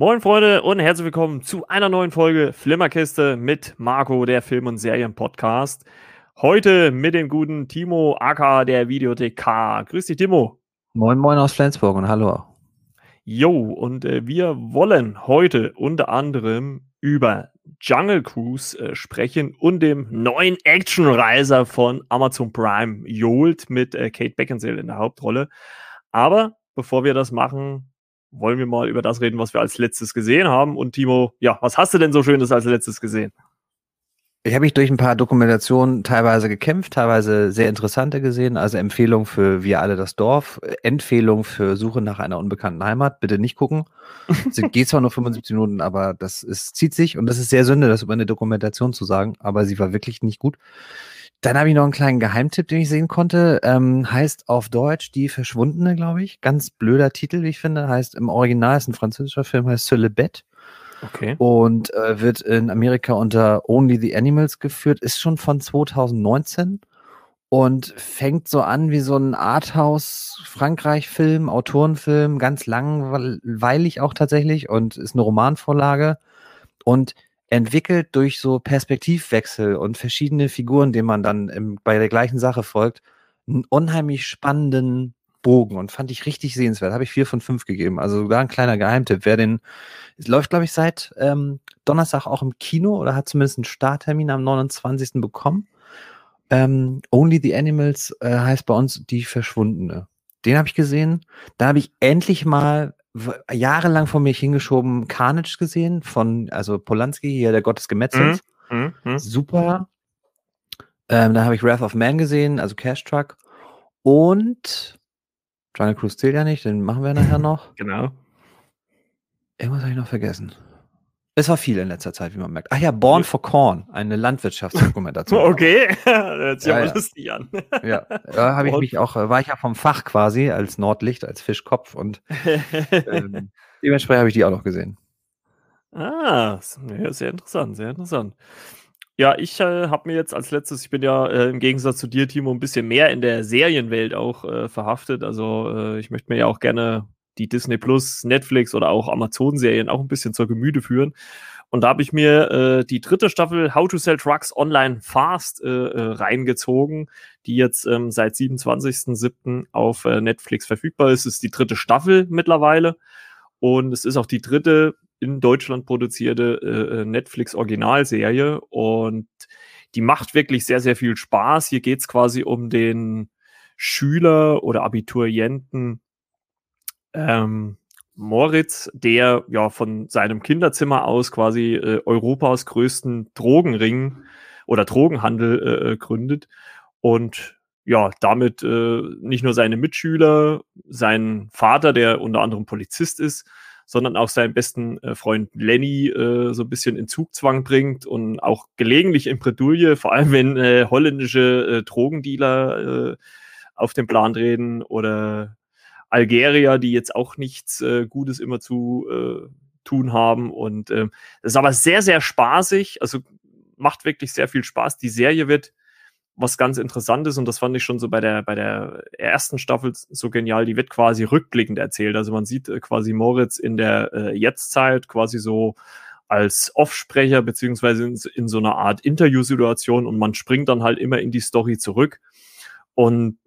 Moin Freunde und herzlich willkommen zu einer neuen Folge Flimmerkiste mit Marco, der Film- und Serien-Podcast. Heute mit dem guten Timo Aka der Videothek K. Grüß dich, Timo. Moin Moin aus Flensburg und hallo. Jo, und äh, wir wollen heute unter anderem über Jungle Cruise äh, sprechen und dem neuen Actionreiser von Amazon Prime, Jolt, mit äh, Kate Beckinsale in der Hauptrolle. Aber bevor wir das machen, wollen wir mal über das reden, was wir als letztes gesehen haben. Und Timo, ja, was hast du denn so Schönes als letztes gesehen? Ich habe mich durch ein paar Dokumentationen teilweise gekämpft, teilweise sehr interessante gesehen. Also Empfehlung für Wir alle das Dorf, Empfehlung für Suche nach einer unbekannten Heimat. Bitte nicht gucken. Es geht zwar nur 75 Minuten, aber das ist, zieht sich und das ist sehr Sünde, das über eine Dokumentation zu sagen, aber sie war wirklich nicht gut. Dann habe ich noch einen kleinen Geheimtipp, den ich sehen konnte. Ähm, heißt auf Deutsch Die Verschwundene, glaube ich. Ganz blöder Titel, wie ich finde. Heißt im Original, ist ein französischer Film, heißt Celibet. Okay. Und äh, wird in Amerika unter Only the Animals geführt. Ist schon von 2019 und fängt so an wie so ein Arthouse-Frankreich-Film, Autorenfilm, ganz langweilig auch tatsächlich und ist eine Romanvorlage. Und entwickelt durch so Perspektivwechsel und verschiedene Figuren, denen man dann im, bei der gleichen Sache folgt, einen unheimlich spannenden Bogen und fand ich richtig sehenswert. Habe ich vier von fünf gegeben. Also sogar ein kleiner Geheimtipp. Wer den, es läuft, glaube ich, seit ähm, Donnerstag auch im Kino oder hat zumindest einen Starttermin am 29. bekommen. Ähm, Only the Animals äh, heißt bei uns Die Verschwundene. Den habe ich gesehen. Da habe ich endlich mal jahrelang von mir hingeschoben Carnage gesehen, von, also Polanski, hier der Gott des Gemetzels. Mhm. Mhm. Super. Ähm, dann habe ich Wrath of Man gesehen, also Cash Truck. Und Jungle Cruise zählt ja nicht, den machen wir nachher noch. Genau. Irgendwas habe ich noch vergessen. Es war viel in letzter Zeit, wie man merkt. Ach ja, Born for Corn, eine Landwirtschaftsdokumentation. okay, hört sich ja, ja. lustig an. ja, da habe ich mich auch, war ich ja vom Fach quasi als Nordlicht, als Fischkopf und ähm, dementsprechend habe ich die auch noch gesehen. Ah, sehr interessant, sehr interessant. Ja, ich äh, habe mir jetzt als letztes, ich bin ja äh, im Gegensatz zu dir, Timo, ein bisschen mehr in der Serienwelt auch äh, verhaftet. Also äh, ich möchte mir ja auch gerne die Disney Plus, Netflix oder auch Amazon-Serien auch ein bisschen zur Gemüte führen. Und da habe ich mir äh, die dritte Staffel How to Sell Trucks Online Fast äh, äh, reingezogen, die jetzt ähm, seit 27.07. auf äh, Netflix verfügbar ist. Es ist die dritte Staffel mittlerweile. Und es ist auch die dritte in Deutschland produzierte äh, äh Netflix-Originalserie. Und die macht wirklich sehr, sehr viel Spaß. Hier geht es quasi um den Schüler oder Abiturienten ähm, Moritz, der ja von seinem Kinderzimmer aus quasi äh, Europas größten Drogenring oder Drogenhandel äh, äh, gründet und ja, damit äh, nicht nur seine Mitschüler, seinen Vater, der unter anderem Polizist ist, sondern auch seinen besten äh, Freund Lenny äh, so ein bisschen in Zugzwang bringt und auch gelegentlich in Bredouille, vor allem wenn äh, holländische äh, Drogendealer äh, auf den Plan treten oder Algerier, die jetzt auch nichts äh, Gutes immer zu äh, tun haben. Und äh, das ist aber sehr, sehr spaßig. Also macht wirklich sehr viel Spaß. Die Serie wird was ganz Interessantes und das fand ich schon so bei der, bei der ersten Staffel so genial. Die wird quasi rückblickend erzählt. Also man sieht äh, quasi Moritz in der äh, Jetztzeit quasi so als Offsprecher beziehungsweise in, in so einer Art Interviewsituation und man springt dann halt immer in die Story zurück. Und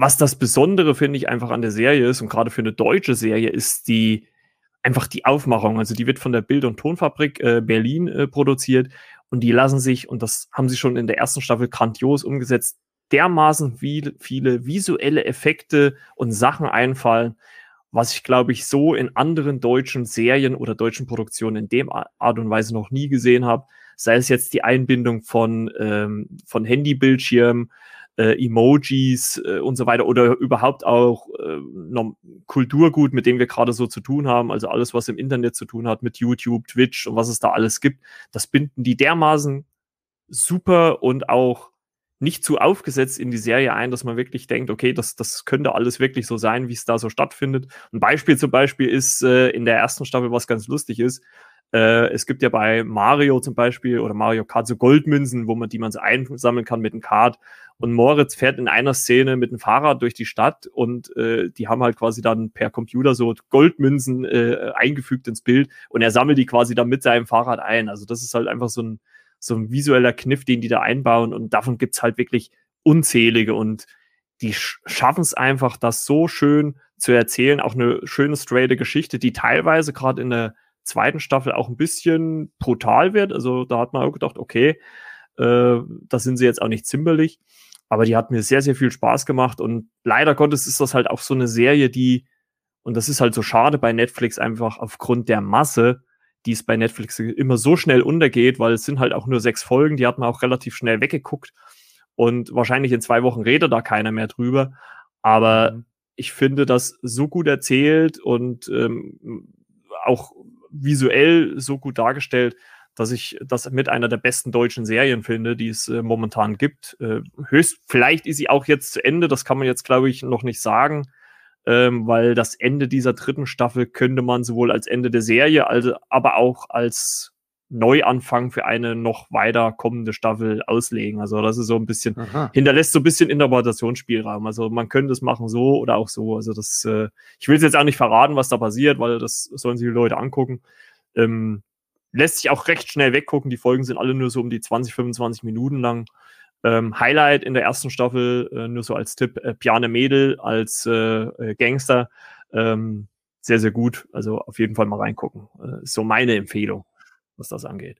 was das Besondere, finde ich, einfach an der Serie ist, und gerade für eine deutsche Serie, ist die einfach die Aufmachung. Also die wird von der Bild- und Tonfabrik äh, Berlin äh, produziert und die lassen sich, und das haben sie schon in der ersten Staffel grandios umgesetzt, dermaßen viel, viele visuelle Effekte und Sachen einfallen, was ich, glaube ich, so in anderen deutschen Serien oder deutschen Produktionen in dem Art und Weise noch nie gesehen habe. Sei es jetzt die Einbindung von, ähm, von Handybildschirmen, äh, Emojis äh, und so weiter oder überhaupt auch äh, Kulturgut, mit dem wir gerade so zu tun haben, also alles, was im Internet zu tun hat, mit YouTube, Twitch und was es da alles gibt, das binden die dermaßen super und auch nicht zu aufgesetzt in die Serie ein, dass man wirklich denkt, okay, das, das könnte alles wirklich so sein, wie es da so stattfindet. Ein Beispiel zum Beispiel ist äh, in der ersten Staffel, was ganz lustig ist, Äh, es gibt ja bei Mario zum Beispiel oder Mario Kart so Goldmünzen, wo man die man so einsammeln kann mit dem Kart. Und Moritz fährt in einer Szene mit dem Fahrrad durch die Stadt und äh, die haben halt quasi dann per Computer so Goldmünzen äh, eingefügt ins Bild und er sammelt die quasi dann mit seinem Fahrrad ein. Also das ist halt einfach so ein, so ein visueller Kniff, den die da einbauen und davon gibt's halt wirklich unzählige und die schaffen es einfach, das so schön zu erzählen. Auch eine schöne, straighte Geschichte, die teilweise gerade in der zweiten Staffel auch ein bisschen brutal wird. Also da hat man auch gedacht, okay, äh, da sind sie jetzt auch nicht zimperlich. Aber die hat mir sehr, sehr viel Spaß gemacht. Und leider Gottes ist das halt auch so eine Serie, die, und das ist halt so schade bei Netflix einfach aufgrund der Masse, die es bei Netflix immer so schnell untergeht, weil es sind halt auch nur sechs Folgen, die hat man auch relativ schnell weggeguckt. Und wahrscheinlich in zwei Wochen redet da keiner mehr drüber. Aber mhm. ich finde das so gut erzählt und ähm, auch visuell so gut dargestellt, dass ich das mit einer der besten deutschen Serien finde, die es äh, momentan gibt. Äh, höchst, vielleicht ist sie auch jetzt zu Ende, das kann man jetzt, glaube ich, noch nicht sagen, ähm, weil das Ende dieser dritten Staffel könnte man sowohl als Ende der Serie, also, aber auch als Neuanfang für eine noch weiter kommende Staffel auslegen. Also das ist so ein bisschen, Aha. hinterlässt so ein bisschen Interpretationsspielraum. Also man könnte es machen so oder auch so. Also das, äh, ich will es jetzt auch nicht verraten, was da passiert, weil das sollen sich die Leute angucken. Ähm, lässt sich auch recht schnell weggucken. Die Folgen sind alle nur so um die 20, 25 Minuten lang. Ähm, Highlight in der ersten Staffel, äh, nur so als Tipp, äh, Piane Mädel als äh, äh, Gangster. Ähm, sehr, sehr gut. Also auf jeden Fall mal reingucken. Äh, ist so meine Empfehlung was das angeht.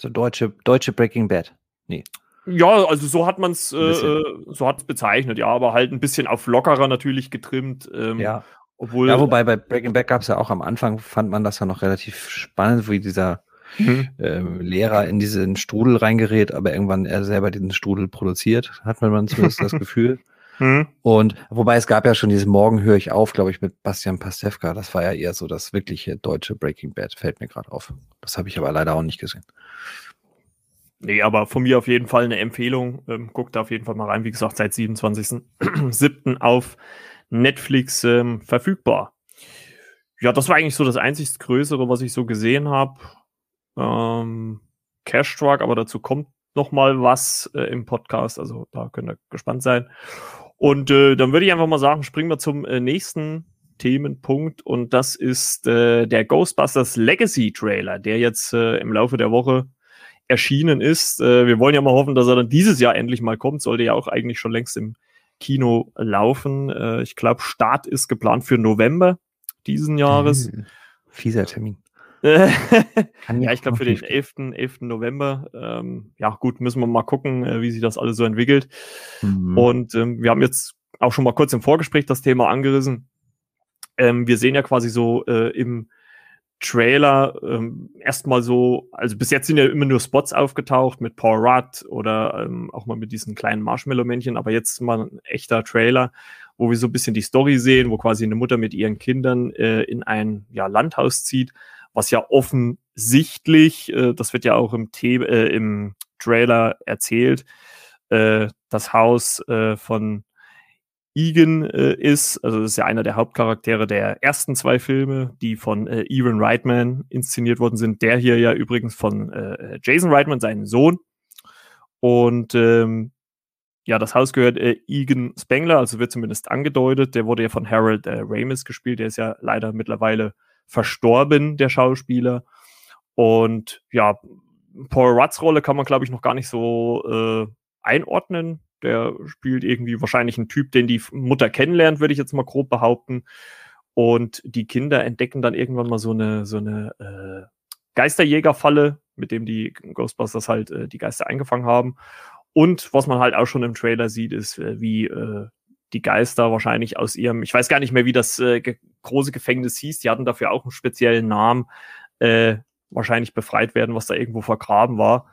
So deutsche, deutsche Breaking Bad. Nee. Ja, also so hat man es äh, so hat es bezeichnet, ja, aber halt ein bisschen auf lockerer natürlich getrimmt. Ähm, ja. Obwohl, ja, wobei bei Breaking Bad gab es ja auch am Anfang, fand man das ja noch relativ spannend, wie dieser mhm. ähm, Lehrer in diesen Strudel reingerät, aber irgendwann er selber diesen Strudel produziert, hat man zumindest das Gefühl. Mhm. Und wobei es gab ja schon dieses Morgen höre ich auf, glaube ich, mit Bastian Pastewka. Das war ja eher so das wirkliche deutsche Breaking Bad, fällt mir gerade auf. Das habe ich aber leider auch nicht gesehen. Nee, aber von mir auf jeden Fall eine Empfehlung. Ähm, guckt da auf jeden Fall mal rein. Wie gesagt, seit 27.07. auf Netflix ähm, verfügbar. Ja, das war eigentlich so das einzig Größere, was ich so gesehen habe. Ähm, Cash Truck, aber dazu kommt noch mal was äh, im Podcast. Also da könnt ihr gespannt sein. Und äh, dann würde ich einfach mal sagen, springen wir zum äh, nächsten Themenpunkt und das ist äh, der Ghostbusters Legacy Trailer, der jetzt äh, im Laufe der Woche erschienen ist. Äh, wir wollen ja mal hoffen, dass er dann dieses Jahr endlich mal kommt. Sollte ja auch eigentlich schon längst im Kino laufen. Äh, ich glaube, Start ist geplant für November diesen Jahres. Mhm. Fieser Termin. ja, ich glaube für den 11. 11. November. Ähm, ja, gut, müssen wir mal gucken, äh, wie sich das alles so entwickelt. Mhm. Und ähm, wir haben jetzt auch schon mal kurz im Vorgespräch das Thema angerissen. Ähm, wir sehen ja quasi so äh, im Trailer ähm, erstmal so, also bis jetzt sind ja immer nur Spots aufgetaucht mit Paul Rudd oder ähm, auch mal mit diesen kleinen Marshmallow-Männchen, aber jetzt mal ein echter Trailer, wo wir so ein bisschen die Story sehen, wo quasi eine Mutter mit ihren Kindern äh, in ein ja, Landhaus zieht was ja offensichtlich, äh, das wird ja auch im, The äh, im Trailer erzählt, äh, das Haus äh, von Egan äh, ist. Also das ist ja einer der Hauptcharaktere der ersten zwei Filme, die von äh, Evan Reitman inszeniert worden sind. Der hier ja übrigens von äh, Jason Reitman, seinen Sohn. Und ähm, ja, das Haus gehört äh, Egan Spengler, also wird zumindest angedeutet. Der wurde ja von Harold äh, Ramis gespielt. Der ist ja leider mittlerweile verstorben, der Schauspieler. Und ja, Paul Rudds Rolle kann man, glaube ich, noch gar nicht so äh, einordnen. Der spielt irgendwie wahrscheinlich einen Typ, den die Mutter kennenlernt, würde ich jetzt mal grob behaupten. Und die Kinder entdecken dann irgendwann mal so eine, so eine äh, Geisterjägerfalle, mit dem die Ghostbusters halt äh, die Geister eingefangen haben. Und was man halt auch schon im Trailer sieht, ist, äh, wie äh, die Geister wahrscheinlich aus ihrem, ich weiß gar nicht mehr, wie das äh, ge große Gefängnis hieß, die hatten dafür auch einen speziellen Namen, äh, wahrscheinlich befreit werden, was da irgendwo vergraben war.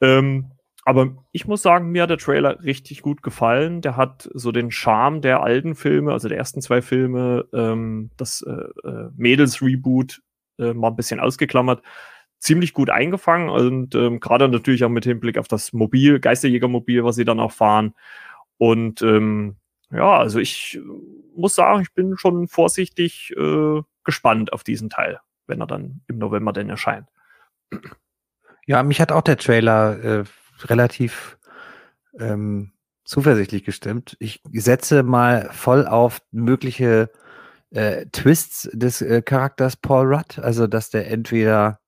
Ähm, aber ich muss sagen, mir hat der Trailer richtig gut gefallen. Der hat so den Charme der alten Filme, also der ersten zwei Filme, ähm, das äh, äh, Mädels-Reboot äh, mal ein bisschen ausgeklammert, ziemlich gut eingefangen und ähm, gerade natürlich auch mit Hinblick auf das Mobil, Geisterjägermobil, was sie dann auch fahren. Und ähm, ja, also ich muss sagen, ich bin schon vorsichtig äh, gespannt auf diesen Teil, wenn er dann im November denn erscheint. Ja, mich hat auch der Trailer äh, relativ ähm, zuversichtlich gestimmt. Ich setze mal voll auf mögliche äh, Twists des äh, Charakters Paul Rudd, also dass der entweder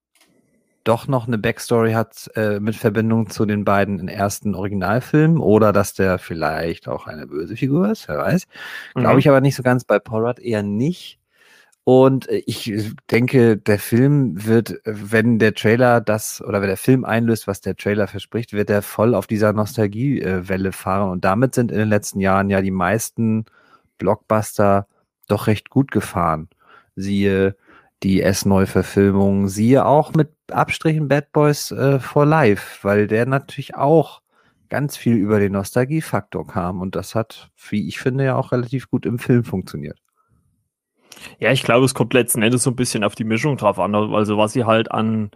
doch noch eine Backstory hat äh, mit Verbindung zu den beiden ersten Originalfilmen oder dass der vielleicht auch eine böse Figur ist, wer weiß. Mhm. Glaube ich aber nicht so ganz bei Paul Rudd eher nicht. Und äh, ich denke, der Film wird, wenn der Trailer das oder wenn der Film einlöst, was der Trailer verspricht, wird er voll auf dieser Nostalgiewelle fahren. Und damit sind in den letzten Jahren ja die meisten Blockbuster doch recht gut gefahren. Siehe die S-Neu-Verfilmung, siehe auch mit Abstrichen Bad Boys äh, for Life, weil der natürlich auch ganz viel über den Nostalgiefaktor kam und das hat, wie ich finde, ja auch relativ gut im Film funktioniert. Ja, ich glaube, es kommt letzten Endes so ein bisschen auf die Mischung drauf an. Also was sie halt an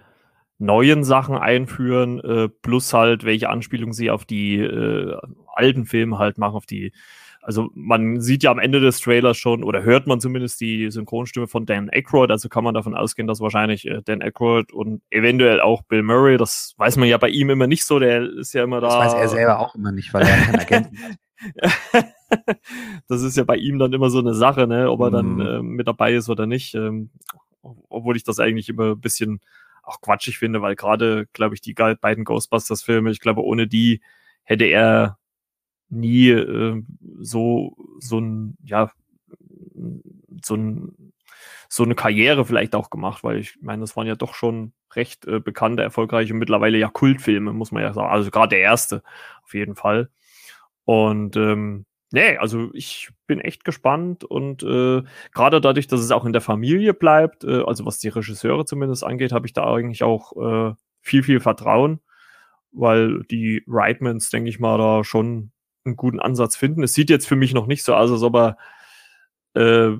neuen Sachen einführen, äh, plus halt welche Anspielungen sie auf die äh, alten Filme halt machen, auf die also man sieht ja am Ende des Trailers schon oder hört man zumindest die Synchronstimme von Dan Aykroyd, also kann man davon ausgehen, dass wahrscheinlich äh, Dan Aykroyd und eventuell auch Bill Murray, das weiß man ja bei ihm immer nicht so, der ist ja immer da. Das weiß er selber auch immer nicht, weil er kein Agent ist. das ist ja bei ihm dann immer so eine Sache, ne, ob er dann mhm. äh, mit dabei ist oder nicht. Ähm, obwohl ich das eigentlich immer ein bisschen auch quatschig finde, weil gerade, glaube ich, die beiden Ghostbusters-Filme, ich glaube, ohne die hätte er nie äh, so so ein ja so ein so eine Karriere vielleicht auch gemacht, weil ich meine, das waren ja doch schon recht äh, bekannte, erfolgreiche mittlerweile ja Kultfilme, muss man ja sagen. Also gerade der erste auf jeden Fall. Und ähm, nee, also ich bin echt gespannt und äh, gerade dadurch, dass es auch in der Familie bleibt, äh, also was die Regisseure zumindest angeht, habe ich da eigentlich auch äh, viel, viel Vertrauen, weil die Reitmans, denke ich mal, da schon einen guten Ansatz finden. Es sieht jetzt für mich noch nicht so aus, als ob er äh,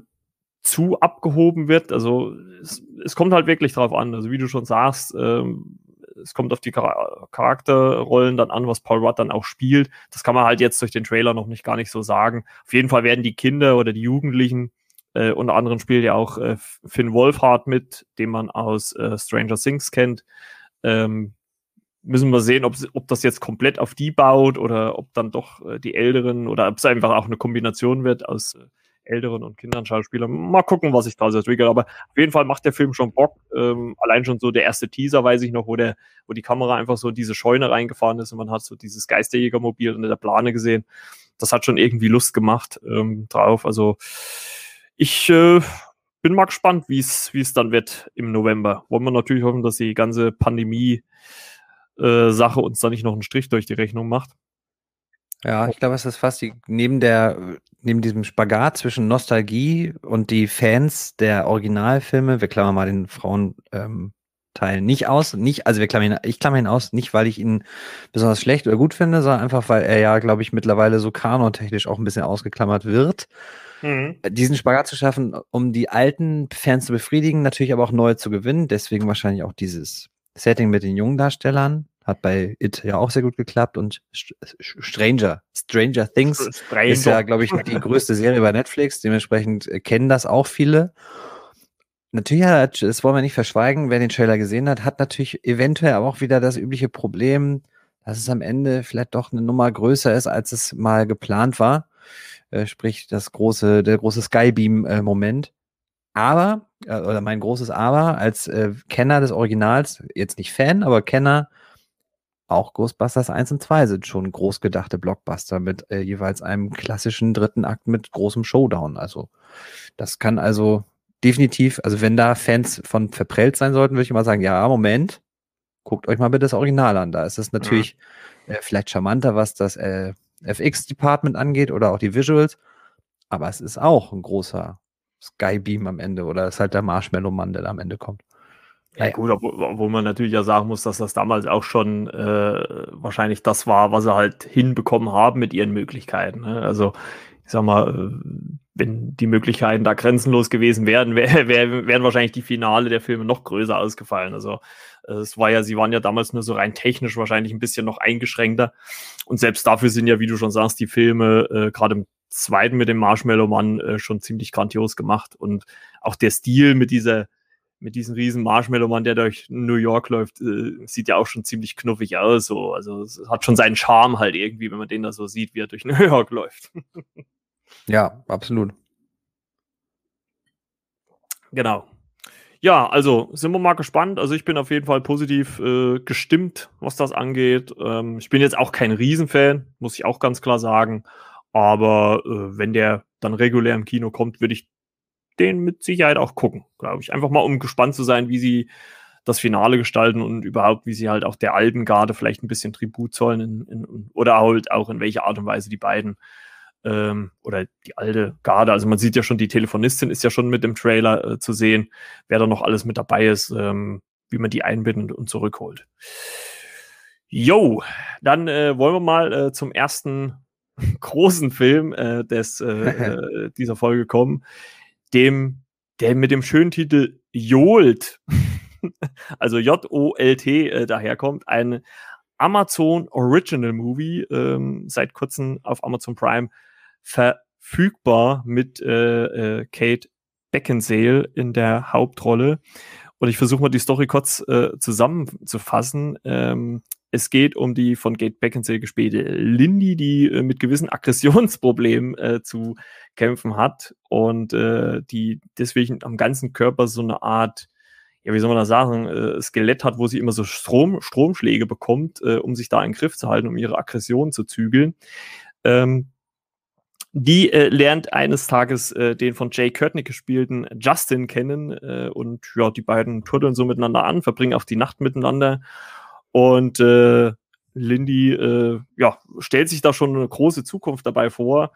zu abgehoben wird. Also es, es, kommt halt wirklich drauf an. Also wie du schon sagst, ähm, es kommt auf die Char Charakterrollen dann an, was Paul Rudd dann auch spielt. Das kann man halt jetzt durch den Trailer noch nicht gar nicht so sagen. Auf jeden Fall werden die Kinder oder die Jugendlichen, äh, unter anderem spielt ja auch äh, Finn Wolfhard mit, den man aus äh, Stranger Things kennt. Ähm, müssen wir sehen, ob, ob das jetzt komplett auf die baut oder ob dann doch äh, die Älteren oder ob es einfach auch eine Kombination wird aus äh, Älteren und Kindern Schauspielern. Mal gucken, was sich daraus entwickelt. Aber auf jeden Fall macht der Film schon Bock. Ähm, allein schon so der erste Teaser, weiß ich noch, wo, der, wo die Kamera einfach so in diese Scheune reingefahren ist und man hat so dieses Geisterjägermobil unter der Plane gesehen. Das hat schon irgendwie Lust gemacht ähm, drauf. Also ich äh, bin mal gespannt, wie es dann wird im November. Wollen wir natürlich hoffen, dass die ganze Pandemie äh, Sache uns da nicht noch einen Strich durch die Rechnung macht. Ja, ich glaube, es ist fast die, neben der, neben diesem Spagat zwischen Nostalgie und die Fans der Originalfilme, wir klammern mal den Frauenteil ähm, nicht aus, nicht, also wir klammern ihn, ich klammer ihn aus, nicht weil ich ihn besonders schlecht oder gut finde, sondern einfach, weil er ja, glaube ich, mittlerweile so kanontechnisch auch ein bisschen ausgeklammert wird. Mhm. Diesen Spagat zu schaffen, um die alten Fans zu befriedigen, natürlich aber auch neue zu gewinnen, deswegen wahrscheinlich auch dieses Setting mit den jungen Darstellern. Hat bei It ja auch sehr gut geklappt und Stranger, Stranger Things Stranger. ist ja, glaube ich, die größte Serie bei Netflix. Dementsprechend äh, kennen das auch viele. Natürlich hat, das wollen wir nicht verschweigen, wer den Trailer gesehen hat, hat natürlich eventuell aber auch wieder das übliche Problem, dass es am Ende vielleicht doch eine Nummer größer ist, als es mal geplant war. Äh, sprich, das große, der große Skybeam-Moment. Aber, äh, oder mein großes Aber, als Kenner des Originals, jetzt nicht Fan, aber Kenner, auch Ghostbusters 1 und 2 sind schon groß gedachte Blockbuster mit äh, jeweils einem klassischen dritten Akt mit großem Showdown. Also, das kann also definitiv, also wenn da Fans von verprellt sein sollten, würde ich mal sagen, ja, Moment, guckt euch mal bitte das Original an. Da ist es natürlich ja. äh, vielleicht charmanter, was das äh, FX-Department angeht oder auch die Visuals, aber es ist auch ein großer Skybeam am Ende oder ist halt der Marshmallow-Mann, der da am Ende kommt. Ja, gut, obwohl, obwohl man natürlich ja sagen muss, dass das damals auch schon äh, wahrscheinlich das war, was sie halt hinbekommen haben mit ihren Möglichkeiten. Ne? Also ich sag mal, äh, wenn die Möglichkeiten da grenzenlos gewesen wären, wär, wär, wären wahrscheinlich die Finale der Filme noch größer ausgefallen. Also es war ja, sie waren ja damals nur so rein technisch wahrscheinlich ein bisschen noch eingeschränkter. Und selbst dafür sind ja, wie du schon sagst, die Filme äh, gerade im zweiten mit dem Marshmallow Mann äh, schon ziemlich grandios gemacht und auch der Stil mit dieser mit diesem riesen Marshmallow-Mann, der durch New York läuft, äh, sieht ja auch schon ziemlich knuffig aus. So. Also es hat schon seinen Charme halt irgendwie, wenn man den da so sieht, wie er durch New York läuft. ja, absolut. Genau. Ja, also sind wir mal gespannt. Also ich bin auf jeden Fall positiv äh, gestimmt, was das angeht. Ähm, ich bin jetzt auch kein Riesenfan, muss ich auch ganz klar sagen. Aber äh, wenn der dann regulär im Kino kommt, würde ich den mit Sicherheit auch gucken, glaube ich. Einfach mal, um gespannt zu sein, wie sie das Finale gestalten und überhaupt, wie sie halt auch der alten Garde vielleicht ein bisschen Tribut zollen in, in, oder halt auch in welcher Art und Weise die beiden ähm, oder die alte Garde. Also man sieht ja schon, die Telefonistin ist ja schon mit dem Trailer äh, zu sehen, wer da noch alles mit dabei ist, ähm, wie man die einbindet und zurückholt. Jo, dann äh, wollen wir mal äh, zum ersten großen Film äh, des, äh, äh, dieser Folge kommen, dem, der mit dem schönen Titel Jolt, also J-O-L-T äh, daherkommt, ein Amazon Original Movie, ähm, seit kurzem auf Amazon Prime verfügbar mit äh, äh, Kate Beckinsale in der Hauptrolle. Und ich versuche mal die Story kurz äh, zusammenzufassen. Ähm, es geht um die von Kate Beckinsale gespielte Lindy, die äh, mit gewissen Aggressionsproblemen äh, zu kämpfen hat und äh, die deswegen am ganzen Körper so eine Art, ja, wie soll man das sagen, äh, Skelett hat, wo sie immer so Strom, Stromschläge bekommt, äh, um sich da in den Griff zu halten, um ihre Aggression zu zügeln. Ähm, die äh, lernt eines Tages äh, den von Jay Courtney gespielten Justin kennen äh, und ja, die beiden turteln so miteinander an, verbringen auch die Nacht miteinander und äh, Lindy äh, ja, stellt sich da schon eine große Zukunft dabei vor,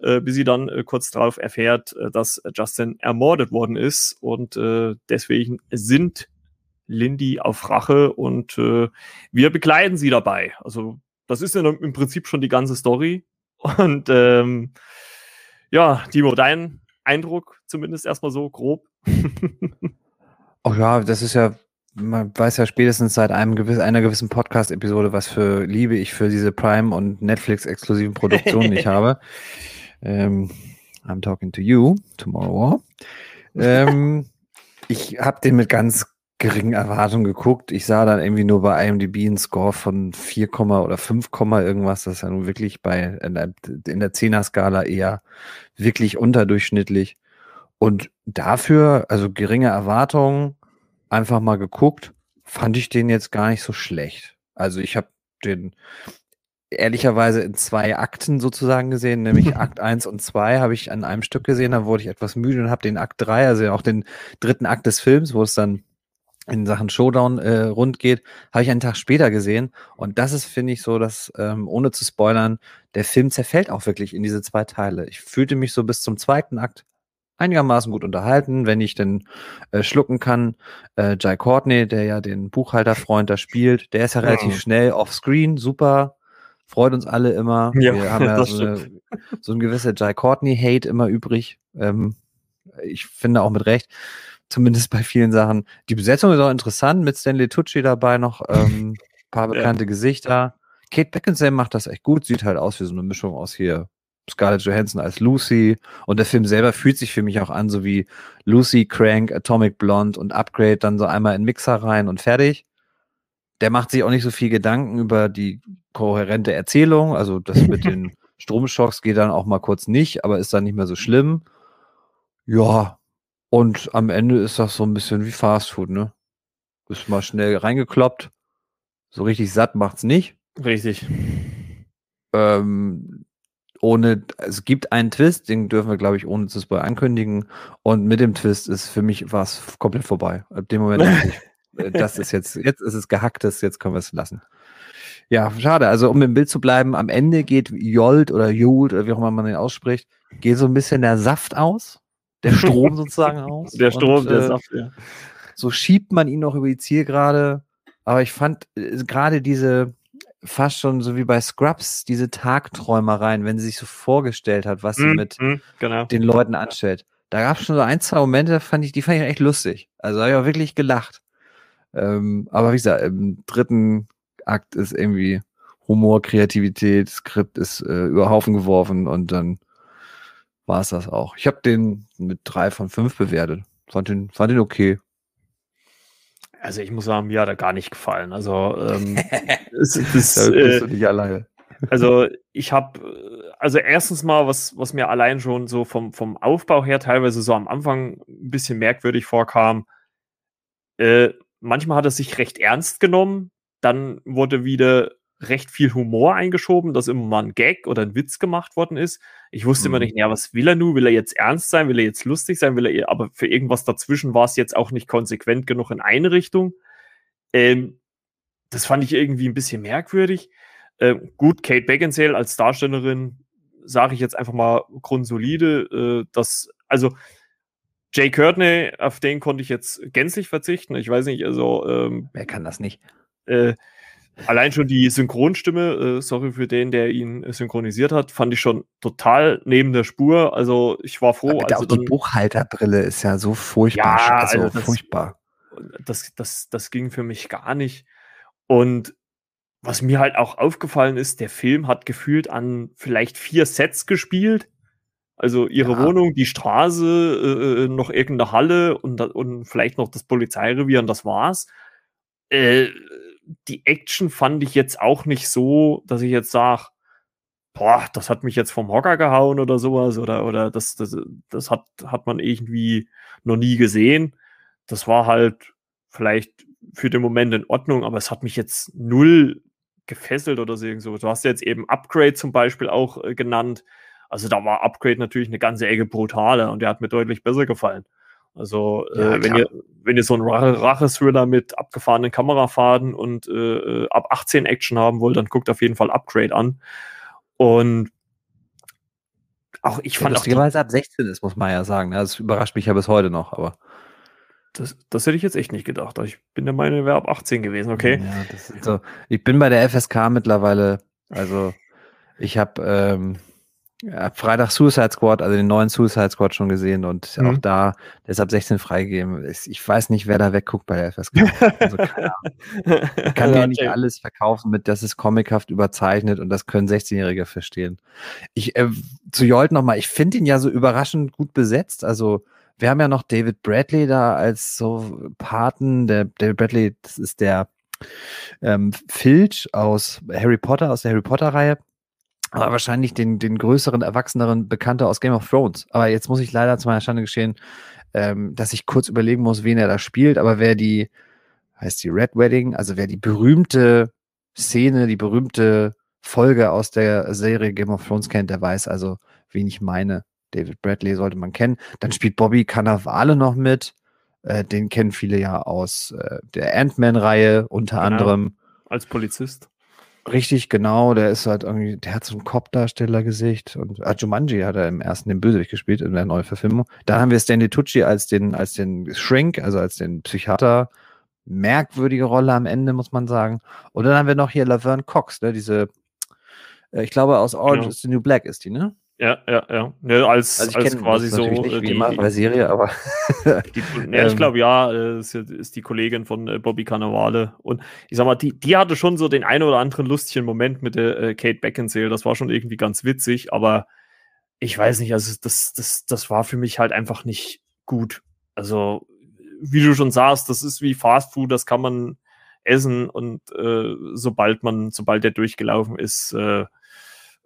äh, bis sie dann äh, kurz darauf erfährt, äh, dass Justin ermordet worden ist und äh, deswegen sind Lindy auf Rache und äh, wir begleiten sie dabei. Also das ist ja im Prinzip schon die ganze Story und ähm, ja, Timo, dein Eindruck zumindest erstmal so grob. oh ja, das ist ja, man weiß ja spätestens seit einem gewiss, einer gewissen Podcast-Episode, was für Liebe ich für diese Prime- und Netflix-exklusiven Produktionen nicht habe. Ähm, I'm talking to you tomorrow. ähm, ich habe den mit ganz geringen Erwartungen geguckt. Ich sah dann irgendwie nur bei IMDb einen Score von 4, oder 5, irgendwas. Das ist ja nun wirklich bei in der, in der 10er-Skala eher wirklich unterdurchschnittlich. Und dafür, also geringe Erwartungen, einfach mal geguckt, fand ich den jetzt gar nicht so schlecht. Also ich habe den ehrlicherweise in zwei Akten sozusagen gesehen, nämlich Akt 1 und 2 habe ich an einem Stück gesehen, da wurde ich etwas müde und habe den Akt 3, also auch den dritten Akt des Films, wo es dann in Sachen Showdown äh, rund geht, habe ich einen Tag später gesehen. Und das ist, finde ich, so, dass, ähm, ohne zu spoilern, der Film zerfällt auch wirklich in diese zwei Teile. Ich fühlte mich so bis zum zweiten Akt einigermaßen gut unterhalten, wenn ich denn äh, schlucken kann. Äh, Jai Courtney, der ja den Buchhalterfreund da spielt, der ist ja relativ ja. schnell offscreen, super, freut uns alle immer. Ja, Wir haben ja so, eine, so ein gewisser Jai Courtney-Hate immer übrig. Ähm, ich finde auch mit Recht zumindest bei vielen Sachen. Die Besetzung ist auch interessant, mit Stanley Tucci dabei noch ähm, paar bekannte ja. Gesichter. Kate Beckinsale macht das echt gut, sieht halt aus wie so eine Mischung aus hier Scarlett Johansson als Lucy und der Film selber fühlt sich für mich auch an, so wie Lucy, Crank, Atomic Blonde und Upgrade dann so einmal in Mixer rein und fertig. Der macht sich auch nicht so viel Gedanken über die kohärente Erzählung, also das mit den Stromschocks geht dann auch mal kurz nicht, aber ist dann nicht mehr so schlimm. Ja, und am Ende ist das so ein bisschen wie Fastfood, ne? Ist mal schnell reingekloppt. So richtig satt macht's nicht. Richtig. Ähm, ohne, es gibt einen Twist, den dürfen wir, glaube ich, ohne zu spoil ankündigen. Und mit dem Twist ist für mich was komplett vorbei. Ab dem Moment, ich, äh, das ist jetzt, jetzt ist es gehacktes, jetzt können wir es lassen. Ja, schade. Also, um im Bild zu bleiben, am Ende geht Jolt oder Jolt oder wie auch immer man den ausspricht, geht so ein bisschen der Saft aus der Strom sozusagen aus. Der Strom, und, der äh, Saft, ja. So schiebt man ihn noch über die Zielgerade. Aber ich fand äh, gerade diese, fast schon so wie bei Scrubs, diese Tagträumereien, wenn sie sich so vorgestellt hat, was sie mm, mit mm, genau. den Leuten anstellt. Da gab es schon so ein, zwei Momente, fand ich, die fand ich echt lustig. Also habe ich auch wirklich gelacht. Ähm, aber wie gesagt, im dritten Akt ist irgendwie Humor, Kreativität, Skript ist äh, über Haufen geworfen und dann war es das auch. Ich habe den mit drei von fünf bewertet. Fand den, fand den okay. Also ich muss sagen, mir hat er gar nicht gefallen. Also ähm, es, das, da bist du nicht alleine. Also ich habe, also erstens mal, was, was mir allein schon so vom, vom Aufbau her teilweise so am Anfang ein bisschen merkwürdig vorkam, äh, manchmal hat er sich recht ernst genommen, dann wurde wieder recht viel Humor eingeschoben, dass immer mal ein Gag oder ein Witz gemacht worden ist. Ich wusste mhm. immer nicht, ja, was will er nun? Will er jetzt ernst sein? Will er jetzt lustig sein? Will er, aber für irgendwas dazwischen war es jetzt auch nicht konsequent genug in eine Richtung. Ähm, das fand ich irgendwie ein bisschen merkwürdig. Äh, gut, Kate Beckinsale als Darstellerin, sage ich jetzt einfach mal grundsolide. Äh, das, also Jay Courtney, auf den konnte ich jetzt gänzlich verzichten. Ich weiß nicht, also. Ähm, Wer kann das nicht? Äh, allein schon die Synchronstimme, äh, sorry für den, der ihn synchronisiert hat, fand ich schon total neben der Spur. Also ich war froh. Aber also die dann, Buchhalterbrille ist ja so furchtbar. Ja, also, also das, furchtbar. Das, das, das ging für mich gar nicht. Und was mir halt auch aufgefallen ist, der Film hat gefühlt an vielleicht vier Sets gespielt. Also ihre ja. Wohnung, die Straße, äh, äh noch irgendeine Halle und, und vielleicht noch das Polizeirevier und das war's. Äh, die Action fand ich jetzt auch nicht so, dass ich jetzt sage, boah, das hat mich jetzt vom Hocker gehauen oder sowas oder, oder das, das, das hat, hat man irgendwie noch nie gesehen. Das war halt vielleicht für den Moment in Ordnung, aber es hat mich jetzt null gefesselt oder so. Du hast jetzt eben Upgrade zum Beispiel auch äh, genannt. Also da war Upgrade natürlich eine ganze Ecke brutaler und der hat mir deutlich besser gefallen. Also äh, ja, äh, wenn, ihr, wenn ihr so einen Rache-Thriller mit abgefahrenen Kamerafaden und äh, äh ab 18 Action haben wollt, dann guckt auf jeden Fall Upgrade an. Und auch ich fand ja, auch. ab 16 ist, muss man ja sagen. Ne? Das überrascht mich ja bis heute noch, aber. Das, das hätte ich jetzt echt nicht gedacht. Ich bin der Meinung, er wäre ab 18 gewesen, okay? Ja, das ist so. Ich bin bei der FSK mittlerweile, also ich habe ähm, ja, Freitag Suicide Squad, also den neuen Suicide Squad schon gesehen und mhm. auch da, der ist ab 16 freigegeben. Ich weiß nicht, wer da wegguckt bei der FSK. Also, ich kann ja nicht alles verkaufen mit, das ist comichaft überzeichnet und das können 16-Jährige verstehen. Ich, äh, zu Jolt nochmal, ich finde ihn ja so überraschend gut besetzt, also wir haben ja noch David Bradley da als so Paten. Der David Bradley, das ist der ähm, Filch aus Harry Potter, aus der Harry Potter-Reihe. Aber wahrscheinlich den, den größeren, erwachseneren Bekannter aus Game of Thrones. Aber jetzt muss ich leider zu meiner Schande geschehen, ähm, dass ich kurz überlegen muss, wen er da spielt. Aber wer die, heißt die Red Wedding, also wer die berühmte Szene, die berühmte Folge aus der Serie Game of Thrones kennt, der weiß also, wen ich meine. David Bradley sollte man kennen. Dann spielt Bobby Cannavale noch mit. Äh, den kennen viele ja aus äh, der Ant-Man-Reihe unter genau. anderem. Als Polizist. Richtig, genau. Der ist halt irgendwie, der hat so ein Cop-Darsteller-Gesicht und ah, Jumanji hat er im ersten den Bösewicht gespielt in der Neuverfilmung. Dann haben wir Stanley Tucci als den, als den Shrink, also als den Psychiater. Merkwürdige Rolle am Ende, muss man sagen. Und dann haben wir noch hier Laverne Cox, ne, diese, äh, ich glaube, aus Orange genau. is the New Black ist die, ne? Ja, ja, ja. ja als, also als quasi so. Nicht, äh, die, immer bei der Serie, aber. die, ja, ich ähm. glaube, ja, äh, ist, ist die Kollegin von äh, Bobby Cannavale. Und ich sag mal, die, die hatte schon so den einen oder anderen lustigen Moment mit der äh, Kate Beckinsale. Das war schon irgendwie ganz witzig, aber ich weiß nicht, also das, das, das war für mich halt einfach nicht gut. Also, wie du schon sagst, das ist wie Fast Food, das kann man essen und äh, sobald man, sobald der durchgelaufen ist, äh,